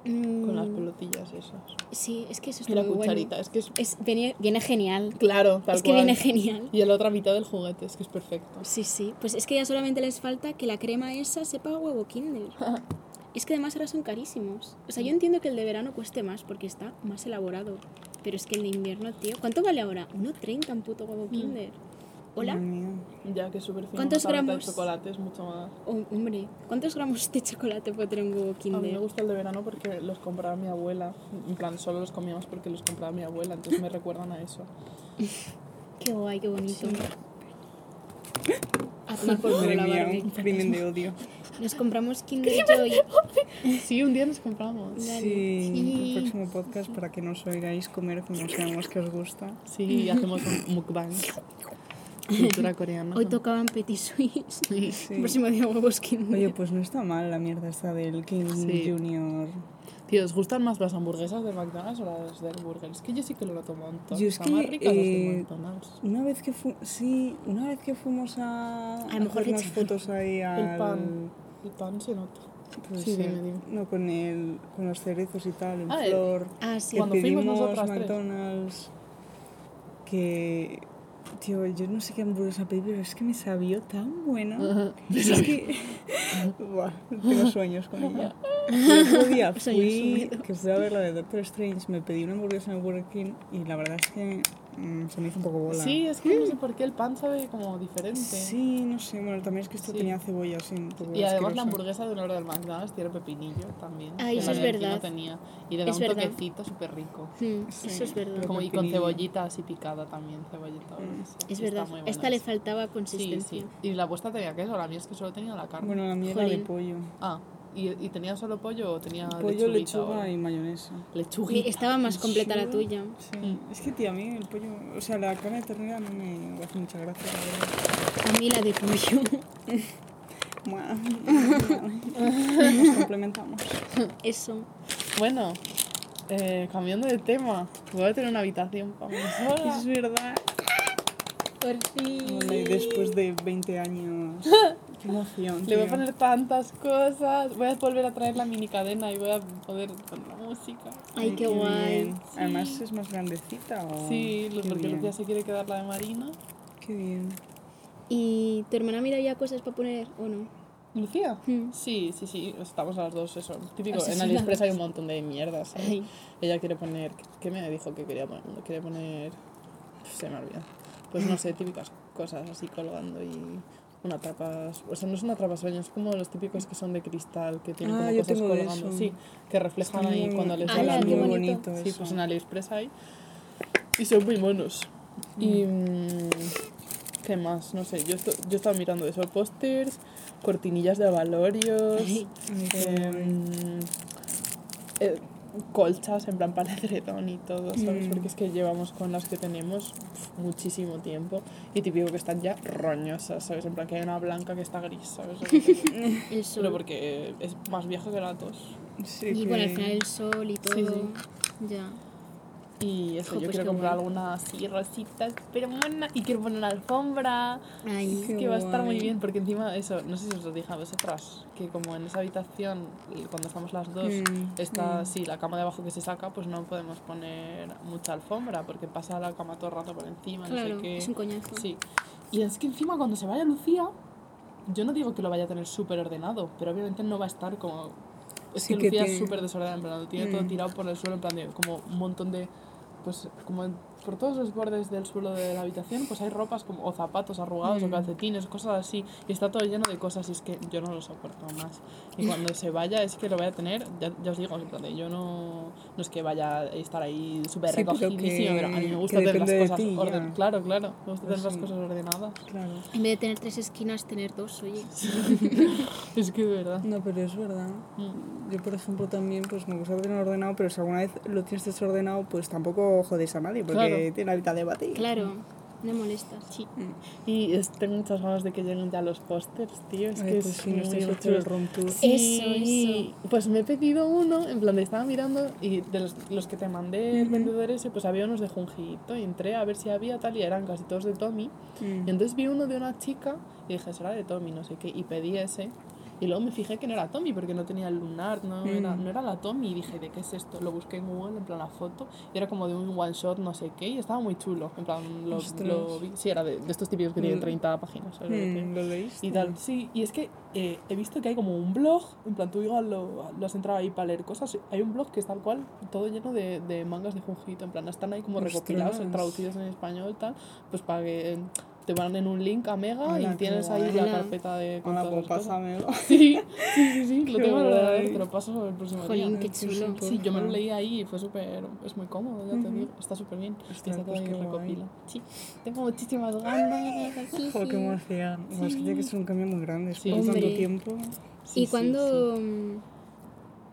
Mm, Con las pelotillas esas. Sí, es que eso Y está la muy cucharita, bueno. es que es. Es, viene, viene genial. Claro, tal es que cual. viene genial. Y la otra mitad del juguete, es que es perfecto. Sí, sí. Pues es que ya solamente les falta que la crema esa sepa a huevo Kinder. Es que además ahora son carísimos. O sea, yo entiendo que el de verano cueste más porque está más elaborado. Pero es que el de invierno, tío. ¿Cuánto vale ahora? 1,30 un puto huevo Kinder. Hola. Ya que es súper fino. ¿Cuántos gramos? de chocolate es mucho más. Oh, hombre, ¿cuántos gramos de chocolate puede tener un huevo A mí Kinder? me gusta el de verano porque los compraba mi abuela. En plan, solo los comíamos porque los compraba mi abuela, entonces me recuerdan a eso. Qué guay, qué bonito. A tomar por culo Madre la Barbie. un crimen de odio. Nos compramos Kinder Joy. Sí, un día nos compramos. Dale. Sí, Sí. el próximo podcast para que nos oigáis comer como sabemos que os gusta. Sí, hacemos un mukbang. Cultura coreana. Hoy tocaban Petit Suisse. Sí. Sí. El próximo día huevos Kinder. Oye, pues no está mal la mierda esta del King Sí. Junior. Tío, ¿os gustan más las hamburguesas de McDonald's o las del Burger? Es que yo sí que lo noto un montón. Yo es más que, las de eh, McDonald's. Una vez que fu sí, una vez que fuimos a, A lo mejor unas fotos ahí al El pan. El pan se nota. pues Sí, sí, dime, dime. no con el con los cerezos y tal, en Ah, el- flor. Ah, sí. que Cuando fuimos pedimos nosotras tres. McDonald's que tío, yo no sé qué hamburguesa pedí, pero es que me sabió tan buena. Es que Buah, tengo sueños con ella. El otro día fui, que fui a ver la de Doctor Strange, me pedí una hamburguesa en el Burger King y la verdad es que mm, se me hizo un poco bola. Sí, es que no sé por qué el pan sabe como diferente. Sí, no sé, bueno, también es que esto Sí. tenía cebolla así un poco Y además la asquerosa. hamburguesa de una hora del McDonald's tiene pepinillo también. Ay, que eso la es de aquí verdad. No tenía. Y le da Es un verdad. toquecito súper rico. Mm, Sí, Eso es verdad. Como y con pepinillo. cebollita así picada también, cebollita. o lo que sea. Es Y verdad. Está muy buena esta le esa. faltaba Sí, consistencia. sí. Y la vuestra tenía queso, la mía es que solo tenía la carne. Bueno, la mía era de Jolín. pollo. Ah, ¿y, ¿y tenía solo pollo o tenía Pollo, lechuguita o- lechuga y mayonesa. Lechuguita. Estaba más completa la Lechuga. tuya. Sí. Mm. Es que, tío, a mí el pollo, o sea, la carne de ternera no me hace mucha gracia, la. A mí la de pollo. Bueno, nos complementamos. Eso. Bueno, eh, cambiando de tema, voy a tener una habitación para mí sola. Es verdad. Por fin. Bueno, y después de 20 años. Qué emoción. Le voy a poner tantas cosas. Voy a volver a traer la mini cadena y voy a poder poner la música. Ay, qué guay. Además, es más grandecita. ¿o? Sí, Qué porque. Lucía se quiere quedar la de Marina. Qué bien. ¿Y tu hermana mira ya cosas para poner o no? ¿Lucía? Mm. Sí, sí, sí, estamos a las dos, eso. Típico, en Obsesionadas. AliExpress hay un montón de mierdas. Ella quiere poner. ¿Qué me dijo que quería poner? Quiere poner. Se me olvida. Pues no sé, típicas cosas así colgando y. Una tapa. O sea, no es una tapa sueño, es como los típicos que son de cristal, que tienen Ah, como cosas colgando. Sí, que reflejan ahí cuando les da Ah, la qué luz. bonito. Sí, eso. pues en AliExpress hay. Y son muy monos. Y. mm, ¿Qué más? No sé, yo, esto, yo estaba mirando eso: pósters, cortinillas de avalorios. Em, eh, colchas en plan para edredón y todo, ¿sabes? Mm. Porque es que llevamos con las que tenemos pf, muchísimo tiempo y típico que están ya roñosas, ¿sabes? En plan que hay una blanca que está gris, ¿sabes? Pero porque es más viejo que la tos. Sí, y que- bueno, al final el sol y todo. Sí, Ya. Y eso, Jo, yo pues quiero comprar guay. alguna así rositas, pero mona, y quiero poner una alfombra. Ay, Qué que va a estar muy guay. bien, porque encima eso, no sé si os lo dije a vosotras, que como en esa habitación, cuando estamos las dos, Mm, está mm. así la cama de abajo que se saca, pues no podemos poner mucha alfombra, porque pasa la cama todo el rato por encima, no claro, sé qué. es un coñazo. Sí. Y es que encima cuando se vaya Lucía, yo no digo que lo vaya a tener súper ordenado, pero obviamente no va a estar como... Es Sí que que Lucía es súper desordenada, en plan, lo tiene todo Mm. tirado por el suelo, en plan de como un montón de... Pues como en- por todos los bordes del suelo de la habitación, pues hay ropas como, o zapatos arrugados o Mm. calcetines, cosas así, y está todo lleno de cosas, y es que yo no lo soporto más. Y cuando se vaya es que lo voy a tener, ya, ya os digo, yo no, no es que vaya a estar ahí súper Sí, pero recogidísimo, pero a mí me gusta tener las cosas ti, orden-. Claro, claro, me gusta Pues tener las sí. cosas ordenadas. Claro. En vez de tener tres esquinas, tener dos, oye. Es que de verdad. No, pero es verdad. Mm. Yo, por ejemplo, también pues me gusta tener ordenado, pero si alguna vez lo tienes desordenado, pues tampoco jodes a nadie, porque Claro. Tiene vida de batir. Claro, no molestas. Sí. Y es- tengo muchas ganas de que lleguen ya los pósters, tío. Es Ay, que pues es sí, no muy, muy hecho el chulo. room tour. Sí, Pues me he pedido uno, en plan de estaba mirando y de los, los que te mandé el Ujú. vendedor ese, pues había unos de Junjito y entré a ver si había tal y eran casi todos de Tommy. Mm. Y entonces vi uno de una chica y dije, será de Tommy, no sé qué, y pedí ese. Y luego me fijé que no era Tommy porque no tenía el lunar, no, era, Mm. no era la Tommy. Y dije, ¿de qué es esto? Lo busqué en Google, en plan la foto, y era como de un one shot, no sé qué, y estaba muy chulo. En plan, lo, lo vi. Sí, era de, de estos típicos que tienen Mm. 30 páginas. ¿sabes lo que te digo? Mm, ¿Lo leíste? Y tal, sí, y es que eh, he visto que hay como un blog, en plan, tú igual lo, lo has entrado ahí para leer cosas, hay un blog que es tal cual, todo lleno de, de mangas de Junjito, en plan, están ahí como recopilados, Ostras. traducidos en español, tal, pues para que te van en un link a Mega Ala, y tienes ahí guay. la carpeta de... con Hola, todas pues las cosas. pásamelo. Sí, sí, sí, sí, lo tengo en el ordenador, te lo paso el próximo Jolín, día. qué chulo. sí, Sí, yo me lo leí ahí y fue súper, es muy cómodo, ya te Ujú. digo, está súper bien. Está todo pues recopilado. Sí, tengo muchísimas ganas. Joder, qué emoción. Pues es que tiene que ser un cambio muy grande Sí. después de tanto tiempo. Sí, y sí, cuando... mm,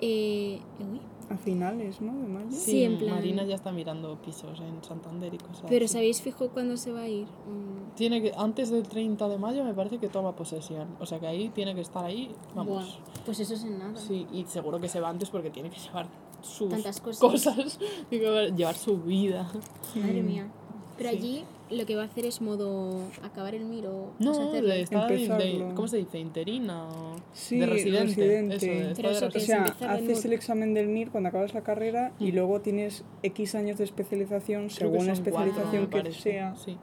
Eh, uy, A finales, ¿no? De mayo. Sí, Sí, en plan- Marina ya está mirando pisos en Santander y cosas pero así. ¿sabéis fijo cuándo se va a ir? Mm, Tiene que, antes del 30 de mayo me parece que toma posesión. O sea que ahí tiene que estar ahí, vamos. buah, pues eso es en nada. Sí, y seguro que se va antes porque tiene que llevar sus Tantas cosas. cosas. Tiene que llevar su vida. Madre mía. Pero Sí. allí lo que va a hacer es modo acabar el miro. No, o sea, de, de-. ¿cómo se dice? Interina o Sí, de residente. residente. Eso, de Pero de O que es residente. sea, haces el examen del MIR cuando acabas la carrera y Mm. luego tienes X años de especialización Creo según la cuatro, especialización que parece. sea. Sí,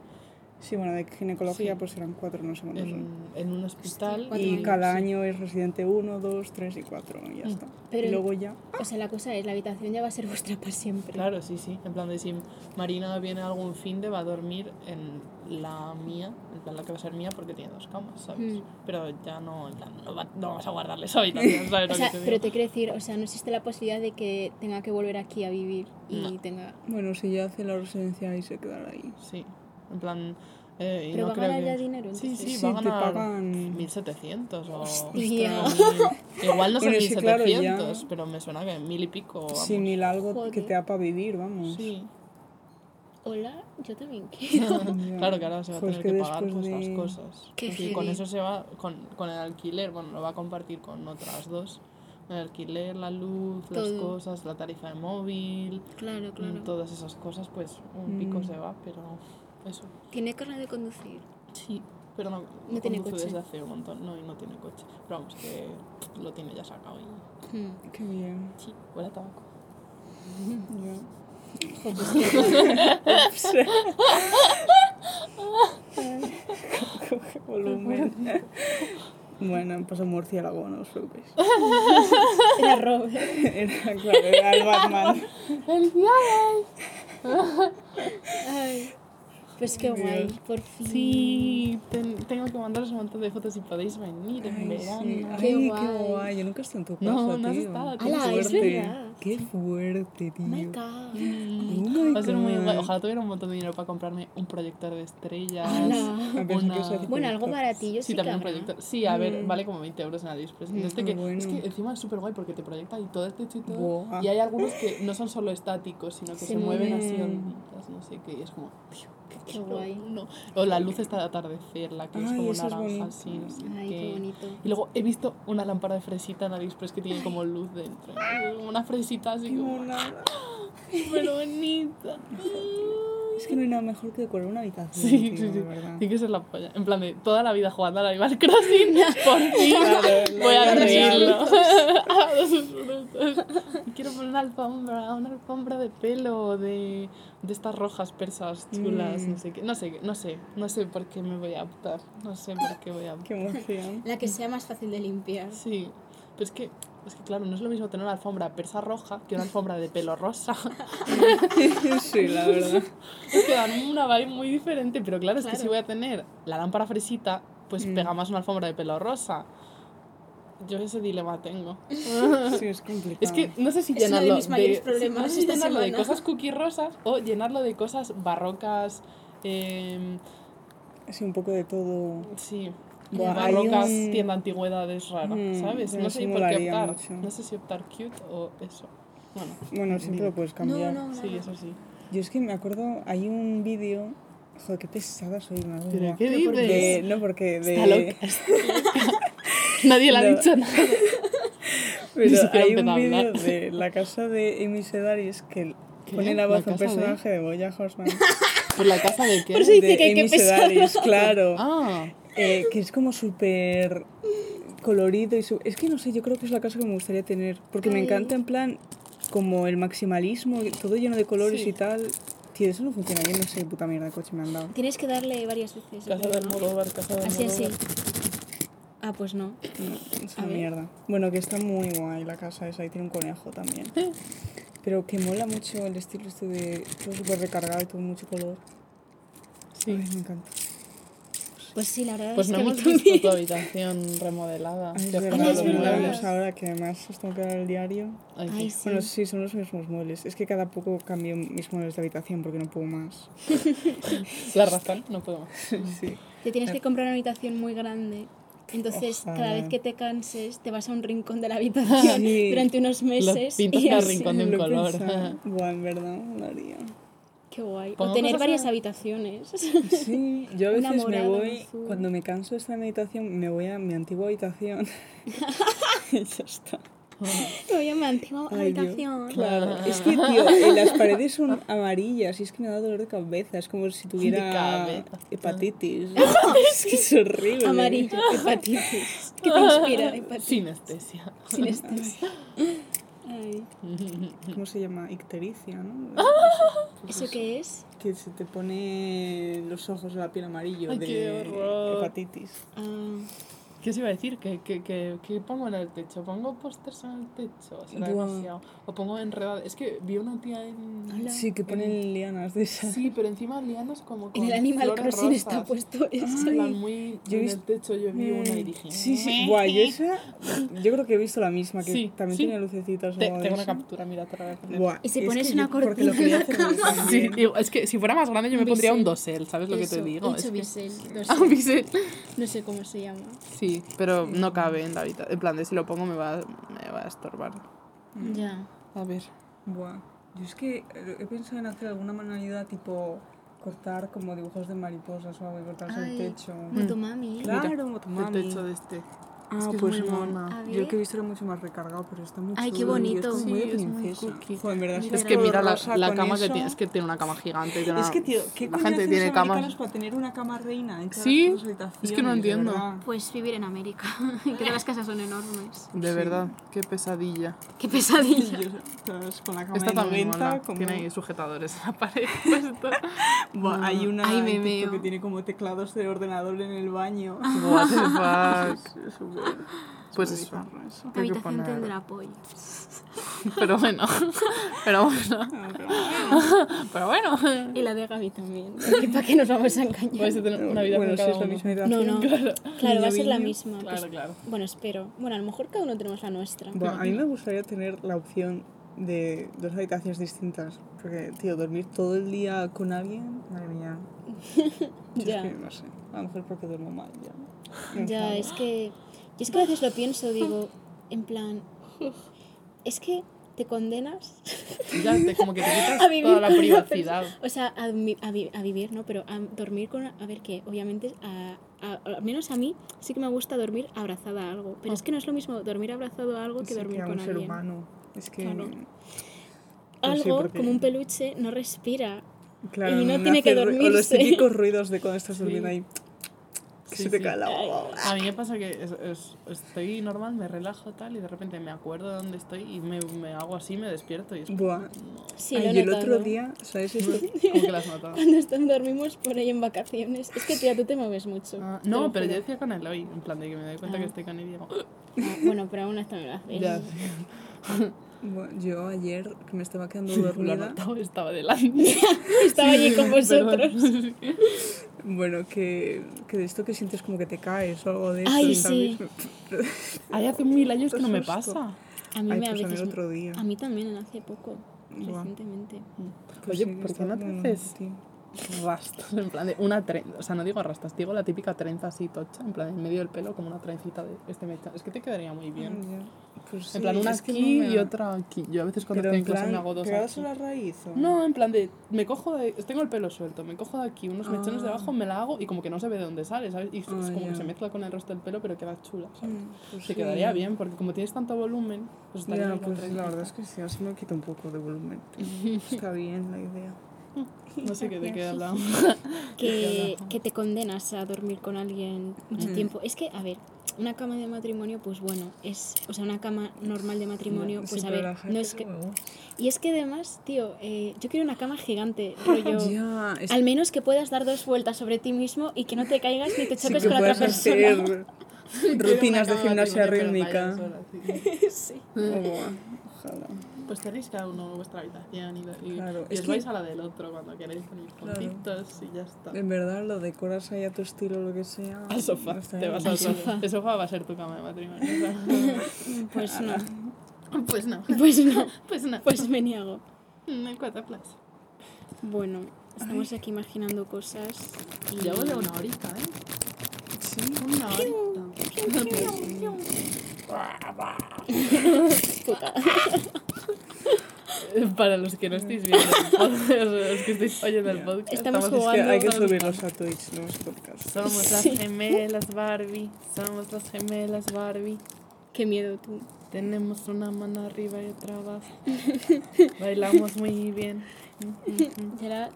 Sí, bueno, de ginecología Sí. pues serán cuatro, no sé cuántos en, son. en un hospital. cuatro Y años, cada sí. año es residente 1, 2, 3 y 4 y ya Mm. está. Pero- y luego ya... O sea, la cosa es, la habitación ya va a ser vuestra para siempre. Claro, sí, sí. En plan de si Marina viene algún fin de va a dormir en la mía, en plan la que va a ser mía porque tiene dos camas, ¿sabes? Mm. Pero ya no, en plan, no, va- no vamos a guardarle esa habitación, ¿sabes O sea, te pero te quiero decir, o sea, no existe la posibilidad de que tenga que volver aquí a vivir y No. tenga... Bueno, si ya hace la residencia y se quedará ahí. Sí, en plan... Eh, y Pero no va a creo ganar que... ya dinero, Sí, entonces. sí, Sí, va a ganar pagan- 1700 o... Hostia. Igual no son Bueno, sí, claro, 1700, ya. pero me suena que mil y pico, vamos. Sí, mil algo que Joder. te da para vivir, vamos. Sí. Hola, yo también quiero. Claro que ahora se va a tener que, que pagar pues, después las de- cosas. Qué y con eso se va, con, con el alquiler, bueno, lo va a compartir con otras dos. El alquiler, la luz, las Todo. cosas, la tarifa de móvil, claro, claro. todas esas cosas, pues un pico Mm. se va, pero eso. ¿Tiene carne de conducir? Sí, pero no, No tiene coche. desde hace un montón, no, y no tiene coche. Pero vamos, que lo tiene ya sacado y Hmm. Qué bien. sí, huele a tabaco. Pues Coge volumen. bueno, pasó murciélago, no os preocupéis. Era Robert. Era, claro, era el Batman. ¡El viaje! Ay. Pues qué guay, por fin. Sí, ten- tengo que mandaros un montón de fotos si podéis venir en Ay, verano. sí. Qué Ay, guay. qué guay. Yo nunca he estado en tu casa, No, no has tío. estado, Qué Ala, es fuerte. verdad. Qué fuerte, tío. Oh my god. Mm, Oh my Va a ser muy guay. Ojalá tuviera un montón de dinero para comprarme un proyector de estrellas. Una- Bueno, algo baratillo sí, Sí, también un proyector. Sí, a ver, Mm. vale como 20 euros en AliExpress. Mm, Este que, bueno. Es que encima es súper guay porque te proyecta y todo techo y todo. Y hay algunos que no son solo estáticos, sino que Se se, mueven así onditas, no sé qué. Y es como, tío, qué, guay. no. O la luz está de atardecer, la que es como es naranja, así, no sé Ay, qué bonito. Y luego he visto una lámpara de fresita en AliExpress que tiene como luz dentro. Una fresita así Qué como monada. súper bonita. Es que no hay nada mejor que decorar una habitación, Sí, tío, sí, sí. Tiene que ser la polla. En plan de toda la vida jugando al Animal Crossing, por fin Claro, voy a conseguirlo. A los frutos. Quiero poner una alfombra, una alfombra de pelo, de, de estas rojas persas chulas, Mm. no sé qué. No sé, no sé, no sé por qué me voy a optar. No sé por qué voy a optar. Qué emoción. La que sea más fácil de limpiar. Sí, pero es que, es que claro, no es lo mismo tener una alfombra persa roja que una alfombra de pelo rosa. sí, la verdad. Es que dan una vibe muy diferente, pero claro, es que si voy a tener la lámpara fresita, pues Mm. pega más una alfombra de pelo rosa. Yo ese dilema tengo. Sí, es complicado. Es que no sé si Es uno de llenarlo mis mayores sí, problemas no sé si esta llenarlo de cosas cookie rosas o llenarlo de cosas barrocas, Sí, un poco de todo. sí, Buah, hay barrocas, un- tienda antigüedad es rara, Mm, ¿sabes? No sé por qué optar. mucho. No sé si optar cute o eso. Bueno, Bueno, siempre lo puedes cambiar. No, no, sí, eso sí. Yo es que me acuerdo, hay un vídeo. Joder, qué pesada soy, madre ¿Pero qué ¿por qué? dices? De, no, porque de. Está loca. Nadie le ha No. dicho nada. Pero hay un vídeo de la casa de Amy Sedaris que ¿Qué? pone la ¿La voz a un casa de? personaje de Boya Horseman. ¿Por la casa de qué? Por si- Dice de que qué Amy pesado. Sedaris, claro. Ah, Eh, que es como súper colorido y su- es que no sé, yo creo que es la casa que me gustaría tener porque me Ay. encanta en plan como el maximalismo, todo lleno de colores Sí. y tal. Tío, eso no funciona, yo no sé qué puta mierda de coche me han dado. Tienes que darle varias veces. casa ¿no? Almodóvar, casa del Así, así. Ah, pues no. No, es una mierda. Bueno, que está muy guay la casa esa y tiene un conejo también. Pero que mola mucho el estilo este de todo súper recargado y todo mucho color. Sí. Ay, me encanta. Pues sí, la verdad Pues es no que hemos también. visto tu habitación remodelada. Ay, es verdad, es lo los verdad. muebles. ahora que además os tengo que dar el diario. Ay, Ay, sí. Bueno, sí, son los mismos muebles. Es que cada poco cambio mis muebles de habitación porque no puedo más. La razón, no puedo más. sí. Te tienes que comprar una habitación muy grande. Entonces, cada Ojalá. vez que te canses, te vas a un rincón de la habitación Sí. durante unos meses. pintas y cada rincón de un Lo color. pensado. Buah, en verdad, lo haría. Qué guay. Pongo O tener varias habitaciones. Sí, yo a veces me voy, cuando me canso de esta meditación, me voy a mi antigua habitación. y ya está. Me voy a mi antigua Ay, Dios. habitación. Claro, es que, tío, las paredes son amarillas y es que me da dolor de cabeza. Es como si tuviera cabeza. hepatitis. es que es horrible. Amarillo, hepatitis. ¿Qué te inspira hepatitis? Sinestesia. Sinestesia. Ay. ¿Cómo se llama? Ictericia, ¿no? ¿Eso qué es? Que se te pone los ojos de la piel amarillo Ay, de hepatitis. Ah, ¿Qué os iba a decir? ¿Qué, qué, qué, qué pongo en el techo? ¿Pongo pósters en el techo? ¿Será Buah. demasiado? ¿O pongo enredadas? Es que vi una tía en... Sí, que ponen lianas de esas. Sí, pero encima lianas como con en el Animal Crossing está puesto eso. En plan, muy... Yo en el techo yo vi una y dije... Sí, sí. Buah, yo esa. Yo creo que he visto la misma, que Sí, también sí. tiene lucecitas Te- tengo una eso. captura, mira, te la voy a poner. Buah, Y si es pones que una yo- porque lo cortina en la cama. Sí, digo, es que si fuera más grande yo me pondría un dosel, ¿sabes lo que te Eso, digo? he dicho Es que- bisel, no Ah, sé. un bisel. No sé cómo se llama. Sí, pero no cabe en la habitación. En plan, de si lo pongo me va, me va a estorbar. Ya. A ver. Buah. Yo es que eh, he pensado en hacer alguna manualidad tipo cortar como dibujos de mariposas o algo y cortarse Ay, el techo. Motomami. Claro, Motomami. El techo de este. Ah, Es que es pues muy no. mona. A Yo que he visto era mucho más recargado, pero está muy Ay, qué chulo y bonito. Es como muy Sí, de es muy princesa. cookie. Joder, en verdad, Mira, Es es que todo mira la, rosa la con cama que eso. tiene, es que tiene una cama gigante. Tiene Es una- que, tío, ¿qué la coño gente hacen tiene los camas. para tener una cama reina en Sí, es que no de entiendo. verdad? Pues vivir en América, que todas las casas son enormes. De Sí. verdad, qué pesadilla. Qué pesadilla. Yo, ¿sabes? Con la cama Esta de también 90, mola. como... Tiene ahí sujetadores en la pared. puesto. Buah, hay una Ay, me en TikTok meo. que tiene como teclados de ordenador en el baño. What the fuck. Es súper- Pues muy eso. Habitación poner- tendrá apoyo. Pero bueno, pero bueno, pero bueno. bueno. Y la de Gaby también. ¿Para qué nos vamos a engañar? Vais a tener una vida bueno, con si cada es la uno. misma No, habitación. no. Claro, Claro, va a ser la misma. claro, pues- claro. Bueno, espero. Bueno, a lo mejor cada uno tenemos la nuestra. Buah, a mí me gustaría tener la opción de dos habitaciones distintas. Porque, tío, dormir todo el día con alguien, madre mía. Yo Ya. Es que, no sé, a lo mejor porque duermo mal ya. Ya, es que. Yo es que a veces lo pienso, digo, en plan. Es que te condenas. Ya, te, como que te quitas A vivir toda la con privacidad. O sea, a, a vi- a vivir, ¿no? Pero a dormir con. A ver, que obviamente, a, a- al menos a mí, sí que me gusta dormir abrazada a algo. Pero es que no es lo mismo dormir abrazado a algo que Sí, dormir a con un ser alguien. humano. Es que. Claro. Pues Algo porque- como un peluche no respira. Claro, y no tiene que ru- O los dormirse. típicos ruidos de cuando estás Sí. durmiendo ahí. Que Sí, se te sí. cae la baba. A mí me pasa que es- es- estoy normal, me relajo tal y de repente me acuerdo de dónde estoy y me, me hago así, me despierto y es Buah. Sí, Ay, lo y el otro día, ¿sabes esto? ¿Cómo que las notas? Cuando están, dormimos por ahí en vacaciones. Es que, tía, tú te mueves mucho. Ah, no, lo pero yo decía con él hoy, en plan de que me doy cuenta Ah. que estoy con él y digo, Ah, bueno, pero aún esto no lo haces. ya, Bueno, yo ayer, que me estaba quedando lo dormida, notado, estaba delante. Estaba allí con vosotros. bueno, que, que de esto que sientes como que te caes o algo de eso, Ay, ¿sabes? Ay, hace mil años que no me pasa. A mí Ay, me pues a mí veces. el otro día. A mí también, hace poco. Buah. Recientemente. Pues Oye, sí, ¿por qué no te haces tío. Rastas? En plan de una trenza, o sea, no digo rastas, digo la típica trenza así tocha, en plan en medio del pelo, como una trencita de este mecha. Es que te quedaría muy bien. Pues En plan, una que aquí no me y otra aquí. Yo a veces cuando Pero estoy en clase plan, me hago dos ¿pegadas aquí. la raíz o? No, en plan de, me cojo de, tengo el pelo suelto, me cojo de aquí unos mechones Ah. debajo, me la hago y como que no se ve de dónde sale, ¿sabes? Y es Ah, como que ya. se mezcla con el resto del pelo, pero queda chula, ¿sabes? Mm, pues Se sí. quedaría bien, porque como tienes tanto volumen, pues estaría la pues la verdad es que sí, así me quita un poco de volumen. Está bien la idea. No sé qué te queda la... Que, que te condenas a dormir con alguien mucho Mm. tiempo. Es que, a ver, una cama de matrimonio, pues bueno, es. O sea, una cama normal de matrimonio, Sí, pues a pero ver, no es que. luego- Y es que además, tío, eh, yo quiero una cama gigante, rollo. Es Al menos que puedas dar dos vueltas sobre ti mismo y que no te caigas ni te sí choques que con la otra persona. hacer rutinas de gimnasia rítmica. sí. Oh, ojalá. Pues tenéis cada uno vuestra habitación y, y, Claro, y es os que- vais a la del otro cuando queréis venir Claro. juntitos y ya está. En verdad, lo decoras ahí a tu estilo, lo que sea. Al sofá, te vas al sofá. El sofá va a ser tu cama de matrimonio. Pues no. pues no, Pues no. pues no. Pues me niego. El cuatro plus. Bueno, estamos aquí imaginando cosas. Y... Llevamos ya una horita, ¿eh? Sí. Una horita. Puta. Para los que no estáis viendo el podcast, los que estáis oyendo el podcast, Estamos Es que jugando- hay que estamos- subirlos a Twitch, los podcasts. Somos las gemelas Barbie, somos las gemelas Barbie. Qué miedo tú. Tenemos una mano arriba y otra abajo. Bailamos muy bien. Ahora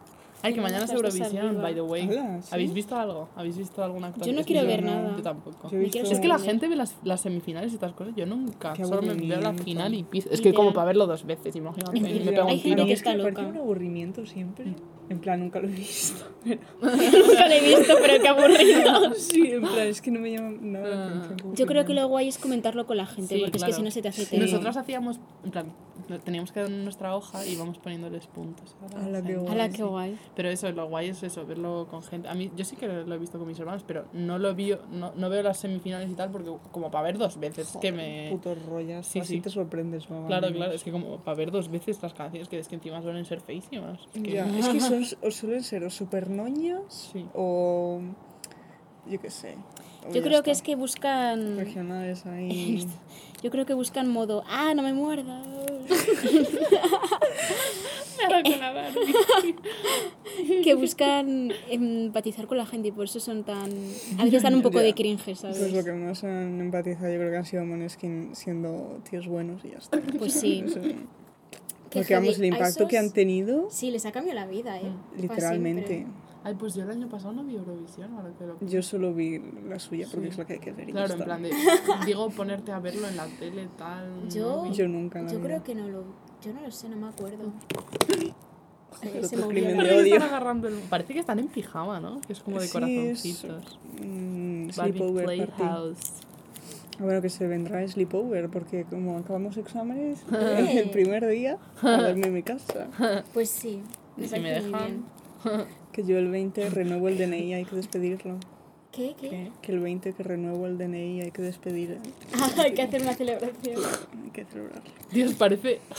Ay, que mañana es Eurovisión, by the way. Hola, ¿sí? ¿Habéis visto algo? ¿Habéis visto alguna actuación? Yo no quiero ver no- nada. Yo tampoco. Yo visto- Es que la gente ve las, las semifinales y estas cosas. Yo nunca. Qué Solo me veo la final y piso. Es que como para verlo dos veces, imagínate. Me pego Hay un tiro. Que está loca. un aburrimiento siempre. En plan, nunca lo he visto. nunca lo he visto, pero qué aburrido. sí, en plan, es que no me llama nada la Ah. atención. Yo creo que lo guay es comentarlo con la gente, Sí, porque es que si no se te hace Sí. eterno. Nosotros hacíamos, en plan, teníamos que dar nuestra hoja y íbamos poniéndoles puntos. a la gente. guay. Hala, qué guay. Pero eso, lo guay es eso, verlo con gente. A mí, yo sí que lo he visto con mis hermanos, pero no lo vi, no, no veo las semifinales y tal, porque como para ver dos veces, que me... Putos rollas, Sí, así sí. te sorprendes, mamá. Claro, claro, es que como para ver dos veces las canciones, que es que encima suelen ser feísimas. Es que- Ya, es que son, o suelen ser o super noñas Sí. o. Yo qué sé. Yo creo que es está. que buscan. Regionales ahí. Yo creo que buscan modo. ¡Ah, no me muerdas! que buscan empatizar con la gente y por eso son tan. A veces dan un poco Ya. de cringe, ¿sabes? Pues lo que más han empatizado yo creo que han sido Moneskin siendo tíos buenos y ya está. Pues sí. Eso- Porque vamos, el impacto que han tenido, Sí, les ha cambiado la vida, ¿eh? Pa' literalmente. Ay, pues yo el año pasado no vi Eurovisión, ahora que lo Yo solo vi la suya porque Sí. es la que hay que ver. y ya Claro, en plan de. Digo, ponerte a verlo en la tele, tal. Yo- no. Yo nunca la Yo vi. creo que no lo. Yo no lo sé, no me acuerdo. Joder, se otro me crimen olvidó. de Parece que odio. están agarrando el- Parece que están en pijama, ¿no? Que es como de Sí, es- corazoncitos. Mm, Sleepover party. Playhouse. Bueno, que se vendrá sleepover, porque como acabamos exámenes, el primer día, a dormir en mi casa. Pues sí. Si me dejan. Que yo el 20 renuevo el DNI, hay que despedirlo. ¿Qué? ¿Qué? Que el 20 que renuevo el DNI, hay que despedir. Ah, hay que hacer una celebración. Hay que celebrarlo. Dios, parece.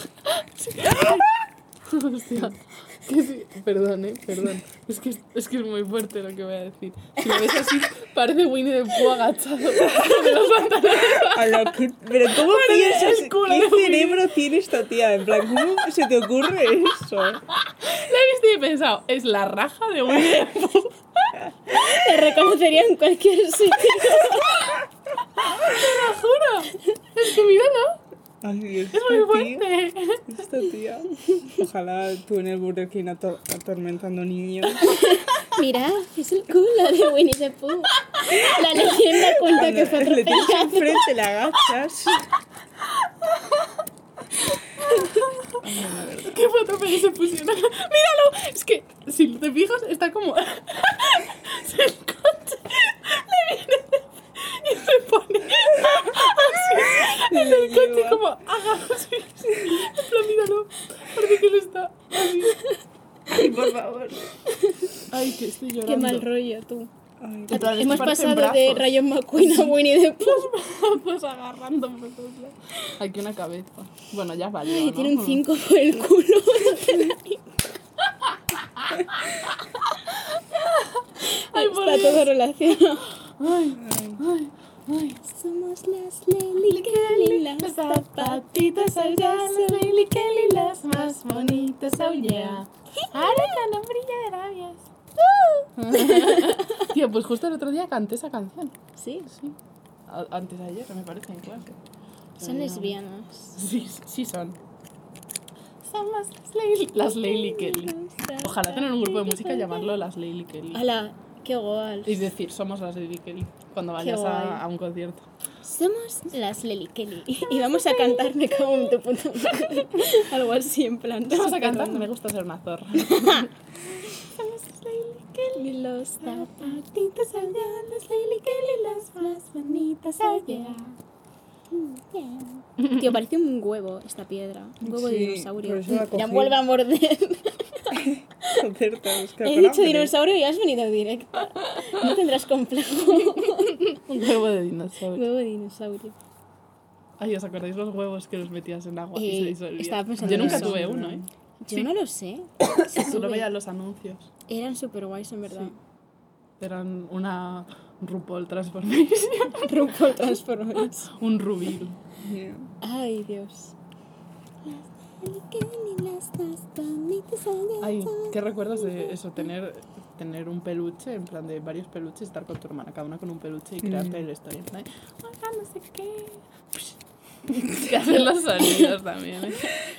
Hostia. Que sí. Perdón, eh, perdón. Es que, es, es que es muy fuerte lo que voy a decir. Si lo ves así, parece Winnie the Pooh agachado. de los pantalones. A que- pero ¿cómo piensas? el culo ¿Qué cerebro tiene esta tía? En plan, ¿cómo se te ocurre eso? La y he pensado, es la raja de Winnie the Pooh. Te reconocería en cualquier sitio. Te lo juro. Es que míralo. Ay, Dios, Es muy esta fuerte. tía, esta tía. Ojalá tú en el Burger King ator- atormentando niños. Mira, es el culo de Winnie the Pooh. La leyenda cuenta que fue le tienes atropellado. enfrente, le agachas. ¿Qué foto pero se pusieron? ¡Míralo! Es que, si te fijas, está como... Se coche le viene y se pone así en el coche como... Haga así. En míralo. Parece que lo está así. Ay, por favor. Ay, que estoy llorando. Qué mal rollo, tú. En plan, Hemos pasado de. Rayon McQueen a Winnie the Pooh. Pues agarrando por todos lados. Aquí una cabeza. Bueno, ya valió, Ay, ¿no? tiene un 5 por el culo. Ay, por Está Dios. todo relacionado. Ay, ay, ay. Somos las Lely Kelly, las zapatitas allá, las Lily Kelly, las más bonitas, oh yeah. Ahora con un brillo de labios. Tío, pues justo el otro día canté esa canción. Sí, Sí. A- Antes de ayer, me parece, en clase. son Eh, lesbianas. Sí, sí son. Somos las Lily, las Lily Kelly. Ojalá tener un grupo de música y llamarlo las Lily Kelly. Hola, qué guay. Y decir, somos las Lily Kelly cuando vayas a, a un concierto. Somos las Lely Kelly y vamos a cantar Me cago en tu puta. Algo así en plan. Vamos a cantar, me gusta ser una zorra. Kelly, los zapatitos allá, las Lely Kelly, las más bonitas allá. Mm, Tío, parece un huevo esta piedra. Un huevo de Sí, dinosaurio. eso la Ya vuelve a morder. Concerta, es que He dicho hambre. dinosaurio y has venido directa. No tendrás complejo. un huevo de dinosaurio. huevo de dinosaurio. Ay, ¿os acordáis los huevos que los metías en agua y Eh, se disolvían? estaba pensando Yo nunca tuve uno, ¿eh? Yo Sí. no lo sé. Solo veía los anuncios. Eran super guays en verdad. Eran una RuPaul Transformation. RuPaul Transformers. un rubil. Yeah. Ay, Dios. Ay, ¿qué recuerdas de eso? Tener, tener un peluche, en plan de varios peluches, estar con tu hermana, cada una con un peluche y crearte la historia. En plan, "Oiga, no sé qué. Que hacen los sonidos también. ¿eh?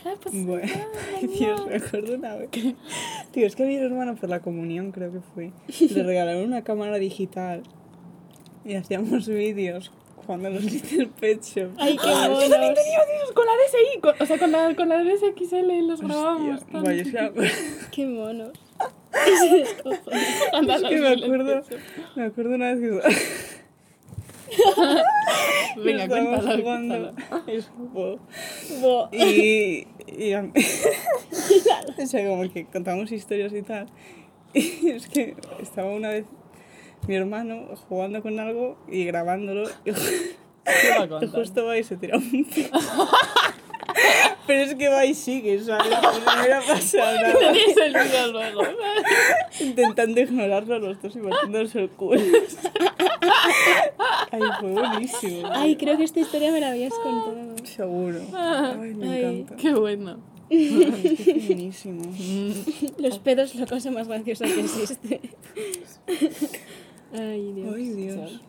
Ah, pues, Bueno, ay, Dios, me acuerdo una vez. Tío, es que a mi hermano por la comunión, creo que fue, le regalaron una cámara digital y hacíamos vídeos jugando a los Little Pet Shop. Ay, qué Yo también monos. tenía vídeos con la DSI, con- o sea, con la, con la DSXL los que me acuerdo- Qué monos. Y es los que me acuerdo, me acuerdo una vez que Venga, cuéntalo, jugando cuéntalo. eso, bo. Bo. y, y a mí- o sea, como que contamos historias y tal. Y es que estaba una vez mi hermano jugando con algo y grabándolo y ¿Qué va a y contar? justo va y se tira un. Pero es que va y sigue, ¿sabes? No hubiera pasado nada. Tenéis el vídeo luego. Intentando ignorarlo los dos y batiéndose el culo. Ay, fue buenísimo. Ay, creo que esta historia me la habías contado. Seguro. Ay, me Ay. encanta. Qué bueno. Ay, qué buenísimo. Los pedos es la cosa más graciosa que existe. Ay, Dios. Ay, Dios.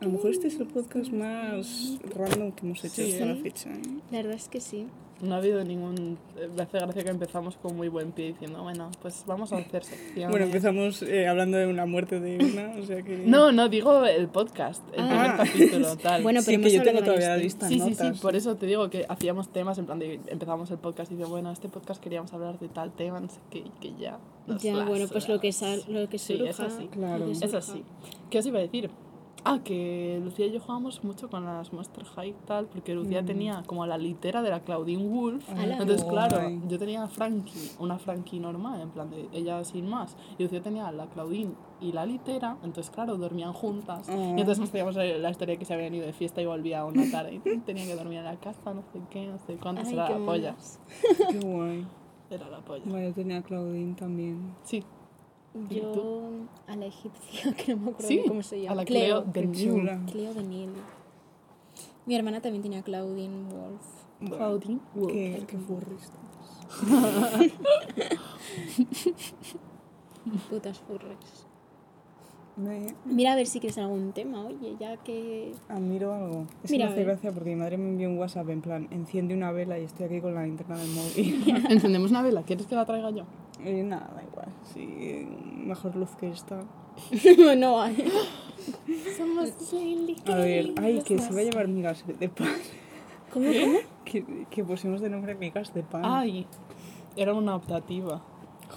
A lo mejor este es el podcast más random que hemos hecho Sí, hasta la fecha. ¿eh? La verdad es que sí. No ha habido ningún. eh, Me hace gracia que empezamos con muy buen pie diciendo, bueno, pues vamos a hacer secciones. Bueno, empezamos eh, hablando de una muerte de una, o sea que... No, no, digo el podcast, el Ah. primer capítulo, tal. Bueno, sí, pero que hemos yo tengo todavía lista Sí, en sí, sí, notas. por eso te digo que hacíamos temas en plan de empezamos el podcast y digo, bueno, este podcast queríamos hablar de tal tema, no sé qué, y que ya. nos Ya, bueno, pues lo que, sal, lo que Sí, surja. sí. Claro. lo que Eso surja. sí. ¿Qué os iba a decir? Ah, que Lucía y yo jugábamos mucho con las Monster High y tal, porque Lucía tenía como la litera de la Claudine Wolf. Ala. Entonces, claro, yo tenía a Frankie, una Frankie normal, en plan de ella sin más. Y Lucía tenía la Claudine y la litera, entonces, claro, dormían juntas. Ah. Y entonces nos teníamos la historia que se habían ido de fiesta y volvía una tarde y tenía que dormir en la casa, no sé qué, no sé cuánto. Ay, Era qué la polla. Qué guay. Era la polla. Bueno, yo tenía a Claudine también. Sí, ¿Y Yo a la egipcia, que no me acuerdo sí, cómo se llama. a la Cleo, de. Cleo de Nil. Mi hermana también tenía Claudine Wolf. Bueno, Claudine Wolf. Qué, qué furris. Putas furres. Me Mira a ver si quieres algún tema, oye, ya que... admiro algo. Es Mira, que me hace gracia porque mi madre me envió un WhatsApp en plan, enciende una vela y estoy aquí con la linterna del móvil. Encendemos una vela, ¿quieres que la traiga yo? Y nada, da igual. Sí, mejor luz que esta. no hay. Somos A ver, ay, que se va a llevar migas de pan. ¿Cómo, cómo? Que, que pusimos de nombre migas de pan. Ay, era una optativa.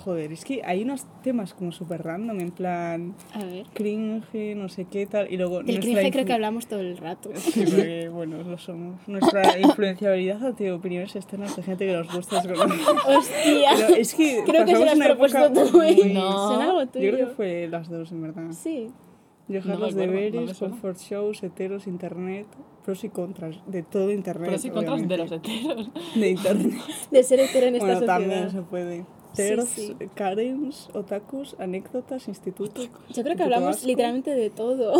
Joder, es que hay unos temas como súper random, en plan A ver. cringe, no sé qué tal. Y luego Del nuestra cringe creo que hablamos todo el rato. Sí, porque, bueno, lo somos. Nuestra influenciabilidad ante opiniones externas de gente que nos gusta es como... ¡Hostia! Pero es que Creo que se una propuesto tú, muy- No. Suena algo Yo creo que tuyo. fue las dos, en verdad. Sí. Dejar No los no deberes, suena. comfort shows, heteros, internet, pros y contras, de todo internet. Pero sí contras de los obviamente. heteros. De internet. De ser hetero en esta bueno, también sociedad. se puede. Sí, Ters, sí. Karens, otakus, anécdotas, institutos. Yo creo que hablamos asco. literalmente de todo.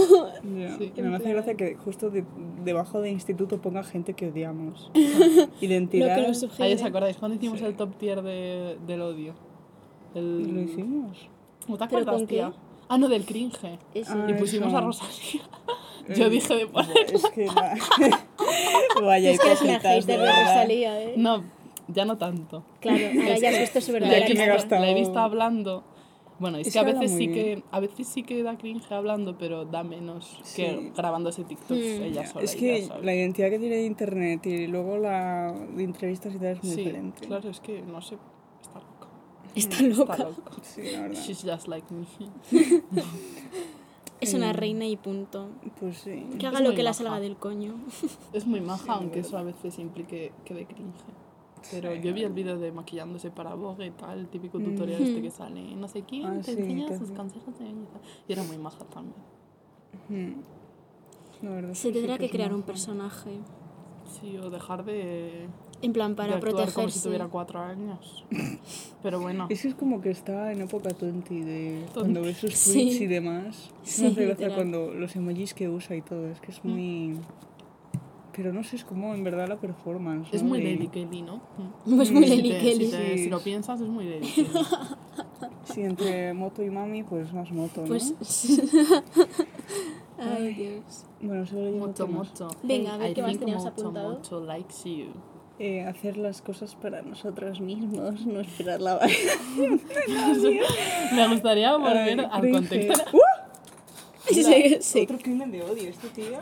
Ya, Sí. Me hace gracia que justo de- debajo de instituto ponga gente que odiamos. Lo Identidad. que nos Ahí os acordáis cuando hicimos el top tier de, del odio. El... Lo hicimos. ¿No te ¿Pero acuerdas, con qué? Ah, no, del cringe. Ah, Y pusimos eso. a Rosalía. Yo Eh, dije de poner... Es que la... Vaya es que eres una de verdad. Rosalía, ¿eh? No, ya no tanto. Claro, ahora ya has visto su La verdadera que me he gastado. La he visto hablando. Bueno, es, Es que a que veces sí que a veces sí que da cringe hablando, pero da menos Sí. que grabándose TikToks Mm. ella sola. es que sola. la identidad que tiene de internet y luego la de entrevistas y tal es muy sí, diferente. claro, es que no sé, está loca. Está loca. Está loca. Sí, la verdad. She's just like me. Es una reina y punto. Pues sí. Que Es haga lo que la salga del coño. Es muy maja, aunque eso a veces implique que de cringe. Pero yo vi el vídeo de maquillándose para Vogue y tal, el típico tutorial este que sale, no sé quién, Ah, te sí, enseña que sus sí. consejos de belleza. Y era muy maja también. Mm. La verdad es Se sí tendrá que es crear un personaje. Sí, o dejar de, En plan, de para actuar como si protegerse. tuviera cuatro años. Pero bueno, Es que es como que está en época tonti de cuando ves sus Sí. tweets y demás. Sí, me hace gracia cuando los emojis que usa y todo. Es que es muy. Pero no sé, es como en verdad la performance. es ¿no? muy Lady Kelly, ¿no? Es muy Si Lely Kelly. Si, te- Sí. si lo piensas, es muy Lady Kelly. Sí, entre moto y mami, pues más moto, ¿no? Pues. Ay, Dios. Bueno, leyendo Mucho, temas. mucho. Venga, a ver I qué más teníamos mucho, apuntado. mucho likes you. Eh, hacer las cosas para nosotros mismos, no esperar la Me gustaría volver Ay, al cringe. contexto. Sí, sí, sí. Otro crimen de odio, este tío.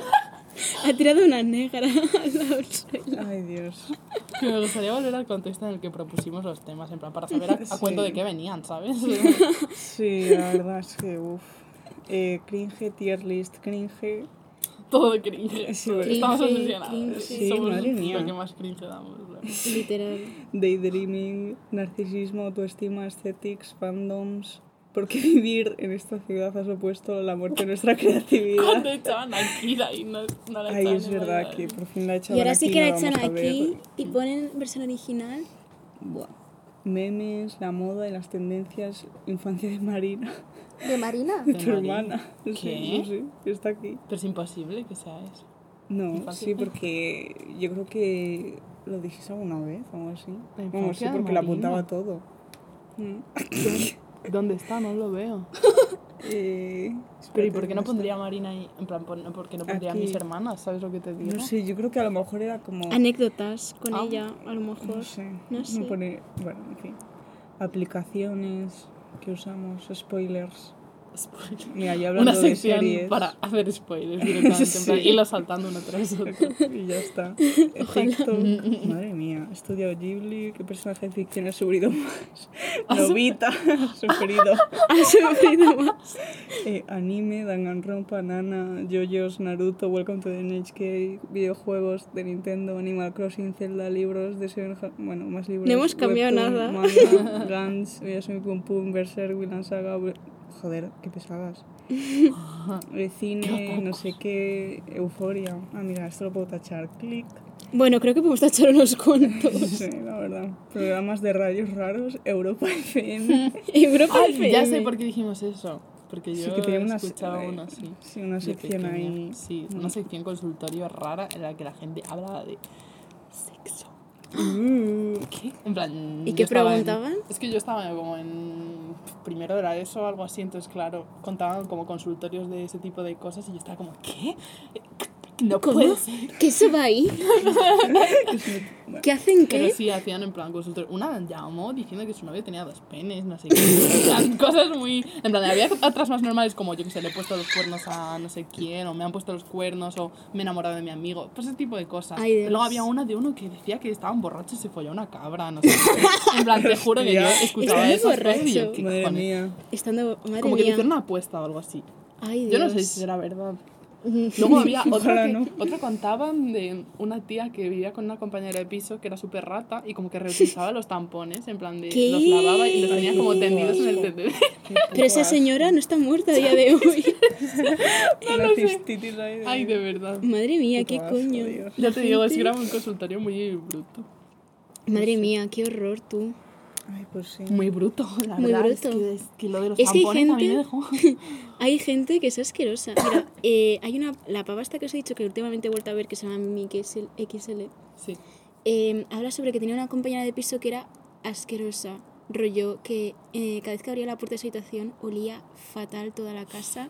Ha tirado una negra del suelo. Ay, Dios. Me gustaría volver al contexto en el que propusimos los temas, en plan, para saber a, a Sí. cuento de qué venían, ¿sabes? Sí, la verdad es que, uff. Eh, cringe, tier list, cringe. Todo de cringe. Sí, Todo. cringe, Estamos obsesionados. cringe. Sí, Somos madre mía. Lo que más cringe damos. Literal. Daydreaming, narcisismo, autoestima, aesthetics, fandoms. ¿Por qué vivir en esta ciudad ha supuesto la muerte de nuestra creatividad? Cuando echaban a Kira y no, no la Ay, es verdad que por fin la echaban Y ahora sí aquí, que la echan aquí y ponen versión original. Buah. Memes, la moda y las tendencias, infancia de Marina, ¿De Marina? de ¿De tu hermana. ¿Qué? Sí, no sé, está aquí. Pero es imposible que sea eso. No, Infancia sí, porque yo creo que lo dijiste alguna vez o algo así. La Vamos, sí, porque le Marina. apuntaba todo. Mm. ¿Dónde está? No lo veo. Eh, Pero ¿y por qué no ¿dónde pondría Marina ahí? En plan, pon- ¿por qué no pondría a mis hermanas? ¿Sabes lo que te digo? No sé, yo creo que a lo mejor era como... Anécdotas con Ah. ella, a lo mejor. No sé, No me sé. pone... Bueno, en fin. Aplicaciones que usamos, spoilers. Spoiler. Mira, yo Una de sección series. para hacer spoilers directamente, plan, Sí. irlo saltando uno tras otro. y ya está. TikTok. Madre mía, he estudiado Ghibli. ¿Qué personaje de ficción has sufrido más? Novita, has sufrido. ¿Has sufrido más? Eh, anime, Danganronpa, Nana, JoJo's, Naruto, Welcome to the NHK, videojuegos de Nintendo, Animal Crossing, Zelda, libros de Seven Ha- bueno, más libros. No hemos cambiado webtoon, nada. Manga, Gans, Pum Pum, Berserk, Vinland Saga, joder, qué pesadas. Eh, cine, no sé qué, Euforia. Ah, mira, esto lo puedo tachar. Clic. Bueno, creo que podemos tachar unos cuantos. Sí, la verdad. Programas de radios raros, Europa FM. Europa Ay, ya FM. sé por qué dijimos eso. Porque yo Sí, que tenía una, escuchaba eh, uno, sí. sí, una de sección ahí. Sí, Mm. una sección consultorio rara en la que la gente hablaba de ¿Qué? En plan. ¿Y qué en- preguntaban? es que yo estaba como en primero era eso o algo así, entonces claro, contaban como consultorios de ese tipo de cosas y yo estaba como, ¿qué? No ¿Cómo? puede ser. ¿Qué se va ahí? ¿Qué hacen Pero qué? sí, hacían en plan consultorio. Una llamó diciendo que su novio tenía dos penes, no sé qué. Cosas muy. En plan, había otras más normales como yo que sé, le he puesto los cuernos a no sé quién, o me han puesto los cuernos, o me he enamorado de mi amigo. Pues ese tipo de cosas. Ay, Dios. Luego había una de uno que decía que estaban borrachos y se folló una cabra, no sé. En plan, te juro que yo escuchaba Estando. ¿qué Madre mía. Estando, madre Como que le mía. hicieron una apuesta o algo así. Ay, Yo no sé Dios. si era verdad. Luego había otra que, no. otra contaban de una tía que vivía con una compañera de piso que era súper rata y como que reutilizaba los tampones, en plan de ¿Qué? los lavaba y los tenía como tendidos en el tendedero. Pero esa señora no está muerta a día de hoy. Cistitis ahí de- Ay, de verdad. Madre mía, qué asco, coño. Dios. Ya te digo, es que era un consultorio muy bruto. Madre mía, qué horror tú. Ay, pues sí. Muy bruto, la Muy verdad. Es bruto. que, es que lo de los Es que hay gente-. Hay gente que es asquerosa. Mira, eh, hay una. La pava esta que os he dicho que últimamente he vuelto a ver que se llama Mimi. XL, Sí. eh, habla sobre que tenía una compañera de piso que era asquerosa. Rollo que eh, cada vez que abría la puerta de su habitación olía fatal toda la casa.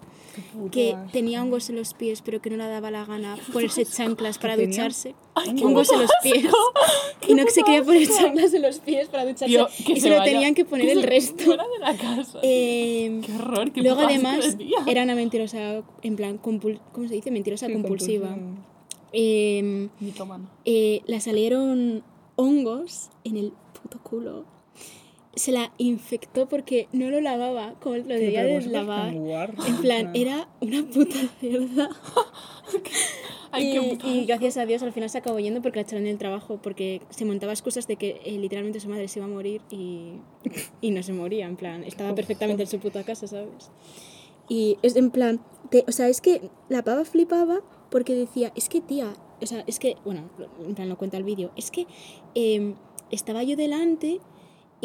Que tenía hongos en los pies, pero que no le daba la gana ponerse chanclas para tenía? ducharse. Ay, hongos en los pies. Y no que se quería poner chanclas en los pies para ducharse. Tío, que y se se lo vaya- tenían que poner que el resto. Fuera de la casa. Eh, qué horror, qué Luego además era una mentirosa, en plan, compul- ¿cómo se dice? Mentirosa Sí, compulsiva. compulsivo. Eh, Mitómana. eh, la salieron hongos en el puto culo. Se la infectó porque no lo lavaba como lo debía de lavar. En plan, era una puta qué y, y gracias a Dios al final se acabó yendo porque la echaron del trabajo porque se montaba excusas de que eh, literalmente su madre se iba a morir y, y no se moría, en plan, estaba perfectamente en su puta casa, ¿sabes? Y es en plan, te- o sea, es que la pava flipaba porque decía, es que tía, o sea, es que, bueno, en plan lo cuenta el vídeo, es que em, estaba yo delante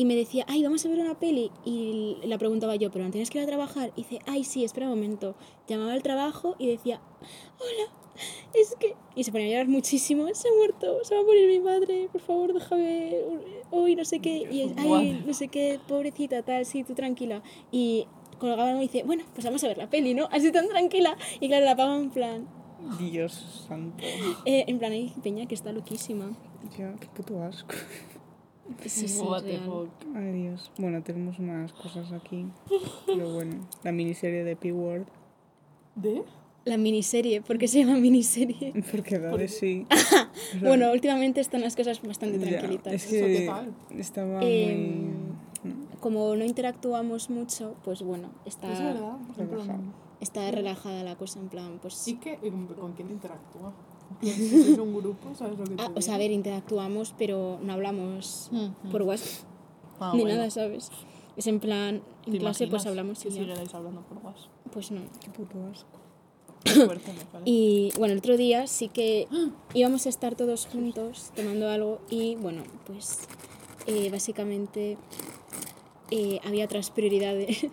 y me decía, ay, vamos a ver una peli. Y la preguntaba yo, pero ¿no tienes que ir a trabajar? Y dice, ay, sí, espera un momento. Llamaba al trabajo y decía, hola, es que... Y se ponía a llorar muchísimo, se ha muerto, se va a morir mi madre, por favor, déjame hoy, no sé qué. Y ay, no sé qué, pobrecita, tal, sí, tú tranquila. Y colgaba y dice, bueno, pues vamos a ver la peli, ¿no? Así tan tranquila. Y claro, la pava en plan, Dios santo. eh, en plan, hay peña que está loquísima. Ya, qué puto asco. Sí, sí, What the real. fuck. Ay, Dios. Bueno, tenemos más cosas aquí. Pero bueno, la miniserie de P-Word. ¿De? La miniserie, ¿por qué se llama miniserie? Porque da de sí. Bueno, últimamente están las cosas bastante Ya, tranquilitas. Es ¿Eso qué que tal? estaba Em, muy... Como no interactuamos mucho, pues bueno, está, Es verdad. relajado. está relajada la cosa, en plan, pues... ¿Y qué? ¿Y ¿Con quién interactúa? Es un grupo, ¿sabes lo que te Ah, o sea, a ver, interactuamos, pero no hablamos Ujú. por WhatsApp Ah, ni bueno. nada, ¿sabes? Es en plan, en ¿Te clase pues hablamos y ya. siguierais hablando por WhatsApp. Pues no. Qué puto asco. Qué fuerte me parece. Y bueno, el otro día sí que íbamos a estar todos juntos tomando algo y bueno, pues eh, básicamente eh, había otras prioridades.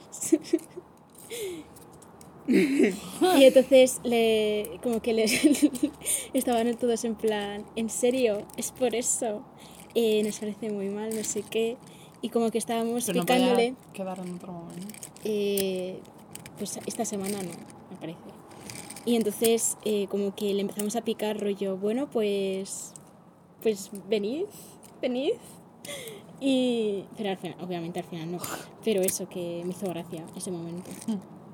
y entonces le, como que les estaban todos en plan, en serio, es por eso, Eh, nos parece muy mal, no sé qué. Y como que estábamos Pero no picándole, podía quedar en otro momento. eh, pues esta semana no, me parece. Y entonces eh, como que le empezamos a picar rollo, bueno, pues, pues venid, venid. Y, pero al final, obviamente al final no. Pero eso que me hizo gracia ese momento.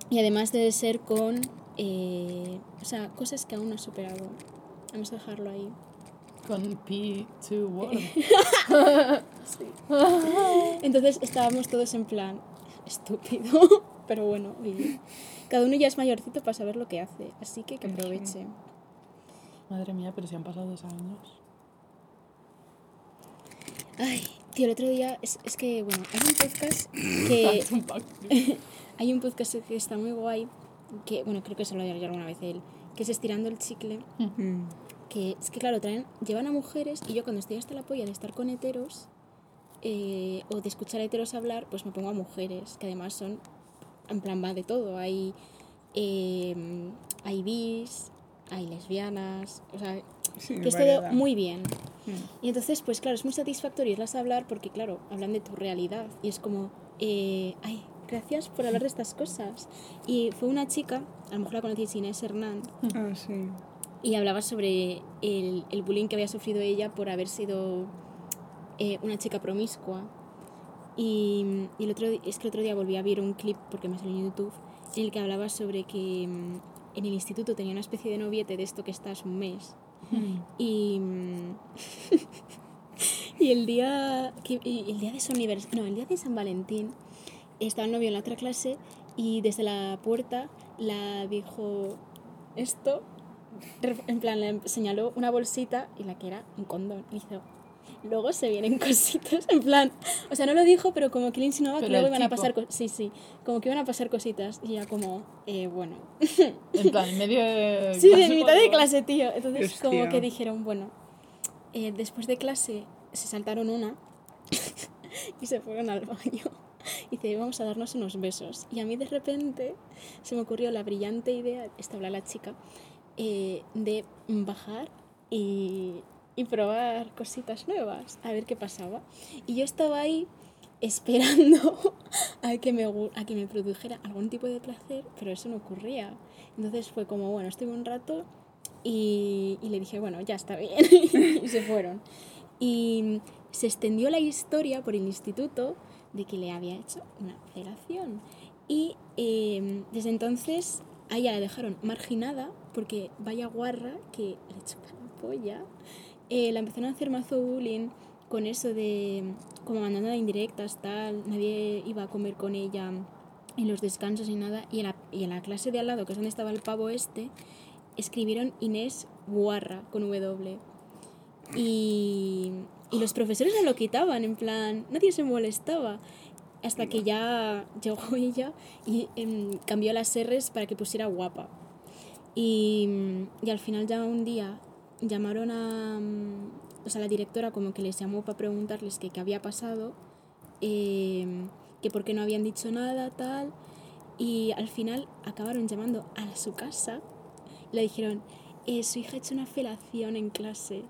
Y además debe ser con, eh, o sea, cosas que aún no he superado. Vamos a dejarlo ahí. Con P2 Word. Entonces estábamos todos en plan, estúpido, pero bueno, oye, cada uno ya es mayorcito para saber lo que hace, así que que aproveche. Madre mía, pero si han pasado dos años. Ay, tío, el otro día, es, es que, bueno, hay un podcast que... Hay un podcast que está muy guay, que, bueno, creo que se lo he alguna vez él, que es Estirando el Chicle, que es que, claro, traen, llevan a mujeres y yo cuando estoy hasta la polla de estar con heteros eh, o de escuchar a heteros hablar, pues me pongo a mujeres, que además son, en plan, va de todo. Hay, eh, hay bis, hay lesbianas, o sea, Sí, que es todo muy bien. Mm. Y entonces, pues claro, es muy satisfactorio irlas a hablar porque, claro, hablan de tu realidad. Y es como, eh, ay, gracias por hablar de estas cosas. Y fue una chica, a lo mejor la conocéis, Inés Hernán, Ah, sí. y hablaba sobre el, el bullying que había sufrido ella por haber sido eh, una chica promiscua. Y, y el otro, es que el otro día volví a ver un clip, porque me salió en YouTube, en el que hablaba sobre que mm, en el instituto tenía una especie de noviete de esto que estás un mes. Y, mm, y el día que, y el día de su no, el día de San Valentín estaba el novio en la otra clase y desde la puerta la dijo esto en plan le señaló una bolsita y la que era un condón y hizo luego se vienen cositas en plan o sea no lo dijo pero como que le insinuaba que luego iban a pasar cosas sí sí como que iban a pasar cositas y ya como eh, bueno En plan, en medio de. Sí, en mitad de clase, tío. Entonces, como que dijeron, bueno, eh, después de clase se saltaron una y se fueron al baño. Y dice, vamos a darnos unos besos. Y a mí de repente se me ocurrió la brillante idea, esta habla la chica, eh, de bajar y, y probar cositas nuevas, a ver qué pasaba. Y yo estaba ahí esperando a que, me, a que me produjera algún tipo de placer, pero eso no ocurría. Entonces fue como, bueno, estuve un rato y, y le dije, bueno, ya está bien. y se fueron. Y se extendió la historia por el instituto de que le había hecho una felación. Y eh, desde entonces a ella la dejaron marginada porque vaya guarra que le chupa la polla. Eh, la empezaron a hacer mazo bullying con eso de como mandando indirectas, tal, nadie iba a comer con ella en los descansos y nada. Y en la, y en la clase de al lado, que es donde estaba el pavo este, escribieron Inés Guarra con W. Y, y los profesores no lo quitaban, en plan, nadie se molestaba. Hasta que ya llegó ella y em, cambió las R's para que pusiera guapa. Y, y al final ya un día llamaron a... O sea, la directora como que les llamó para preguntarles que qué había pasado, em, que por qué no habían dicho nada, tal. Y al final acabaron llamando a su casa. Le dijeron, eh, su hija ha hecho una felación en clase.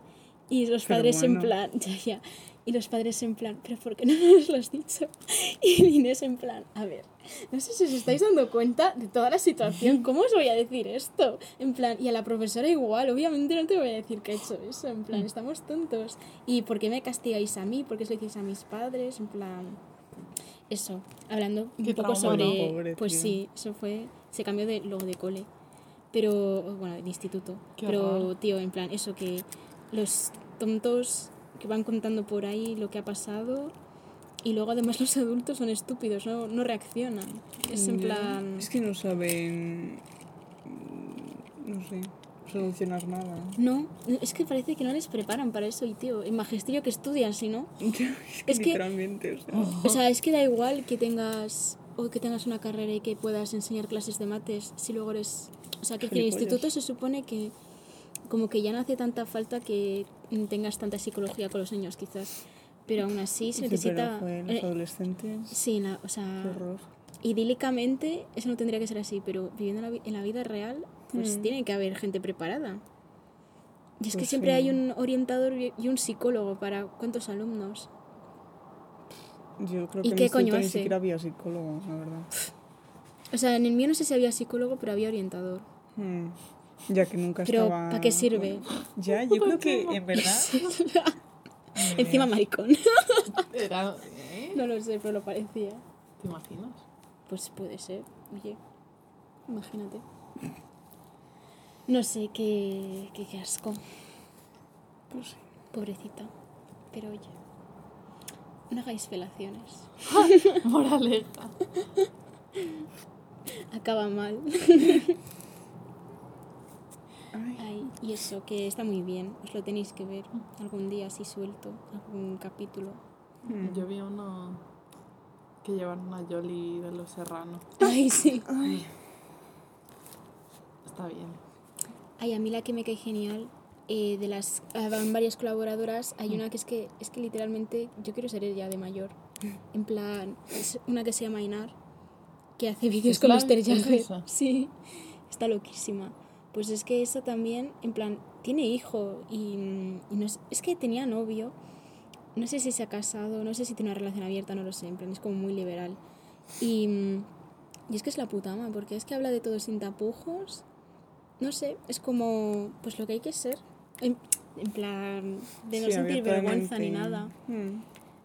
Y los Pero padres en bueno. plan, ya, ya. Y los padres en plan, pero ¿por qué no nos lo has dicho? Y Inés en plan, a ver, no sé si os estáis dando cuenta de toda la situación, ¿cómo os voy a decir esto? En plan, y a la profesora igual, obviamente no te voy a decir que he hecho eso, en plan, estamos tontos. ¿Y por qué me castigáis a mí? ¿Por qué se lo hicieis a mis padres? En plan, eso, hablando un Qué poco trauma, sobre... ¿no? Pobre pues tío. sí, eso fue, se cambió de luego de cole, pero, bueno, de instituto. Qué pero, horror. tío, en plan, eso que los tontos que van contando por ahí lo que ha pasado y luego además los adultos son estúpidos, no, no reaccionan. Es en plan... Es que no saben. mm, No sé. Solucionar nada. No, es que parece que no les preparan para eso y tío, en magisterio que estudian, si no. es que, Es que- literalmente, o sea. O sea, es que da igual que tengas o que tengas una carrera y que puedas enseñar clases de mates si luego eres... O sea, que el instituto se supone que como que ya no hace tanta falta que tengas tanta psicología con los niños quizás, pero aún así se Sí, necesita... pero, eh, los adolescentes. sí, la- o sea, horror. idílicamente eso no tendría que ser así, pero viviendo en la, en la vida real, pues Mm. tiene que haber gente preparada. Y es que Pues siempre sí. hay un orientador y un psicólogo para cuántos alumnos. Yo creo ¿Y que qué en coño instituto ni siquiera había psicólogos, la verdad. O sea, en el mío no sé si había psicólogo, pero había orientador. Hmm. Ya que nunca Pero, estaba. ¿para qué sirve? Ya, yo creo que en verdad. Encima maricón. Era. ¿eh? no lo sé, pero lo parecía. ¿Te imaginas? Pues puede ser. Oye, Imagínate. No sé, qué, qué, qué asco. Pues sí. Pobrecita. Pero oye, no hagáis felaciones. Moraleja. Acaba mal. Ay. Ay, y eso, que está muy bien. Os lo tenéis que ver algún día así suelto, algún capítulo. Mm. Yo vi uno que llevaron a Jolly de los Serrano. Ay, sí. Está bien. Ay, a mí la que me cae genial, eh, de las ah, van varias colaboradoras, hay una que es que es que literalmente yo quiero ser ella de mayor. En plan, es una que se llama Inar, que hace vídeos ¿Es con la- Mr. Jagger. Sí, está loquísima. Pues es que esa también, en plan, tiene hijo y, mm, y no es, es que tenía novio. No sé si se ha casado, no sé si tiene una relación abierta, no lo sé, en plan, es como muy liberal. Y, mm, y es que es la puta ama, porque es que habla de todo sin tapujos. No sé, es como, pues lo que hay que ser. En, en plan, de no Sí, sentir vergüenza ni nada. Mm.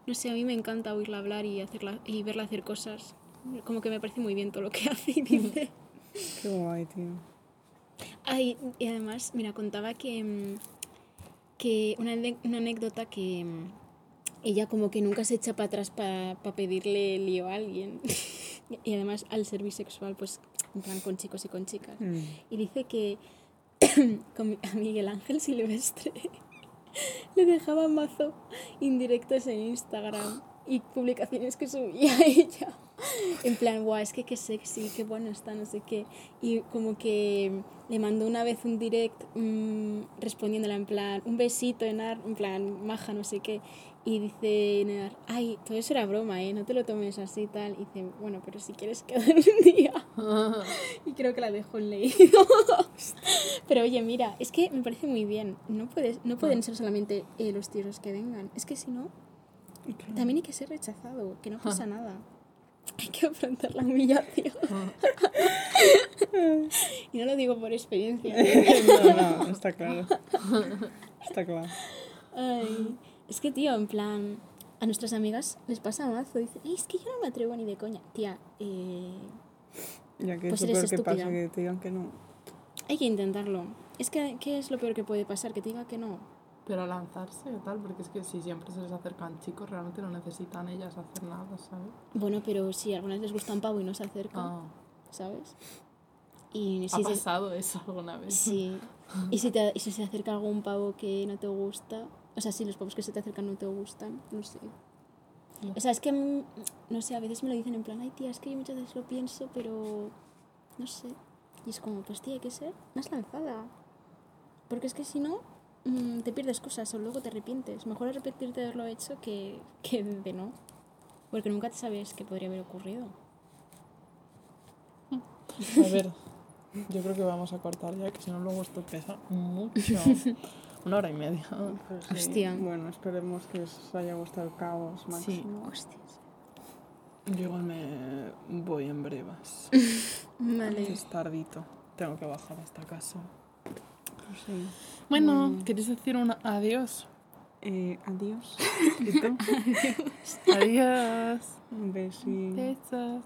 No sé, a mí me encanta oírla hablar y, hacerla, y verla hacer cosas. Como que me parece muy bien todo lo que hace y dice. Qué guay, tío. Ay, y además, mira, contaba que, mm, que una, una anécdota que mm, ella como que nunca se echa para atrás para pedirle lío a alguien. y además al ser bisexual, pues en plan con chicos y con chicas. Mm. Y dice que con a Miguel Ángel Silvestre le dejaba mazo indirectos en Instagram y publicaciones que subía ella. En plan, guau, es que qué sexy, qué bueno está, no sé qué. Y como que le mandó una vez un direct mm, respondiéndola en plan, un besito, Enar, en plan, maja, no sé qué. Y dice Enar, ay, todo eso era broma, ¿eh? No te lo tomes así y tal. Y dice, bueno, pero si quieres quedar un día. Y creo que la dejó en leído. Pero oye, mira, es que me parece muy bien. No, puedes, no pueden ser solamente eh, los los que vengan. Es que si no, también hay que ser rechazado, que no pasa nada. Hay que afrontar la humillación. y no lo digo por experiencia. no, no, está claro. Está claro. Ay, es que, tío, en plan, a nuestras amigas les pasa mazo. Dicen, "Ey, es que yo no me atrevo ni de coña. Tía, eh, Ya que Pues es lo peor que pasa, que te digan que no. hay que intentarlo. Es que, ¿qué es lo peor que puede pasar? Que te diga que no. Pero lanzarse o tal, porque es que si siempre se les acercan chicos, realmente no necesitan ellas hacer nada, ¿sabes? Bueno, pero si a algunas les gusta un pavo y no se acercan, Ah, ¿sabes? Y ¿Ha si, se, pasado eso alguna vez? sí. y, si te, y si se acerca algún pavo que no te gusta, o sea, si los pavos que se te acercan no te gustan, no sé. No. O sea, es que, mm, no sé, a veces me lo dicen en plan, ay tía, es que yo muchas veces lo pienso, pero no sé. Y es como, pues tía, hay que ser más lanzada. Porque es que si no, mm, te pierdes cosas o luego te arrepientes. Mejor arrepentirte de haberlo hecho que, que de no. Porque nunca te sabes qué podría haber ocurrido. A ver, yo creo que vamos a cortar ya, que si no luego esto pesa mucho. Una hora y media. Pero sí, Hostia. Bueno, esperemos que os haya gustado el caos máximo. Hostias. Yo igual me voy en brevas. Vale. Es tardito. Tengo que bajar hasta casa. Sí. Bueno, Mm. ¿queréis decir un adiós? Eh, adiós. ¿Y tú? adiós. Un. Besos.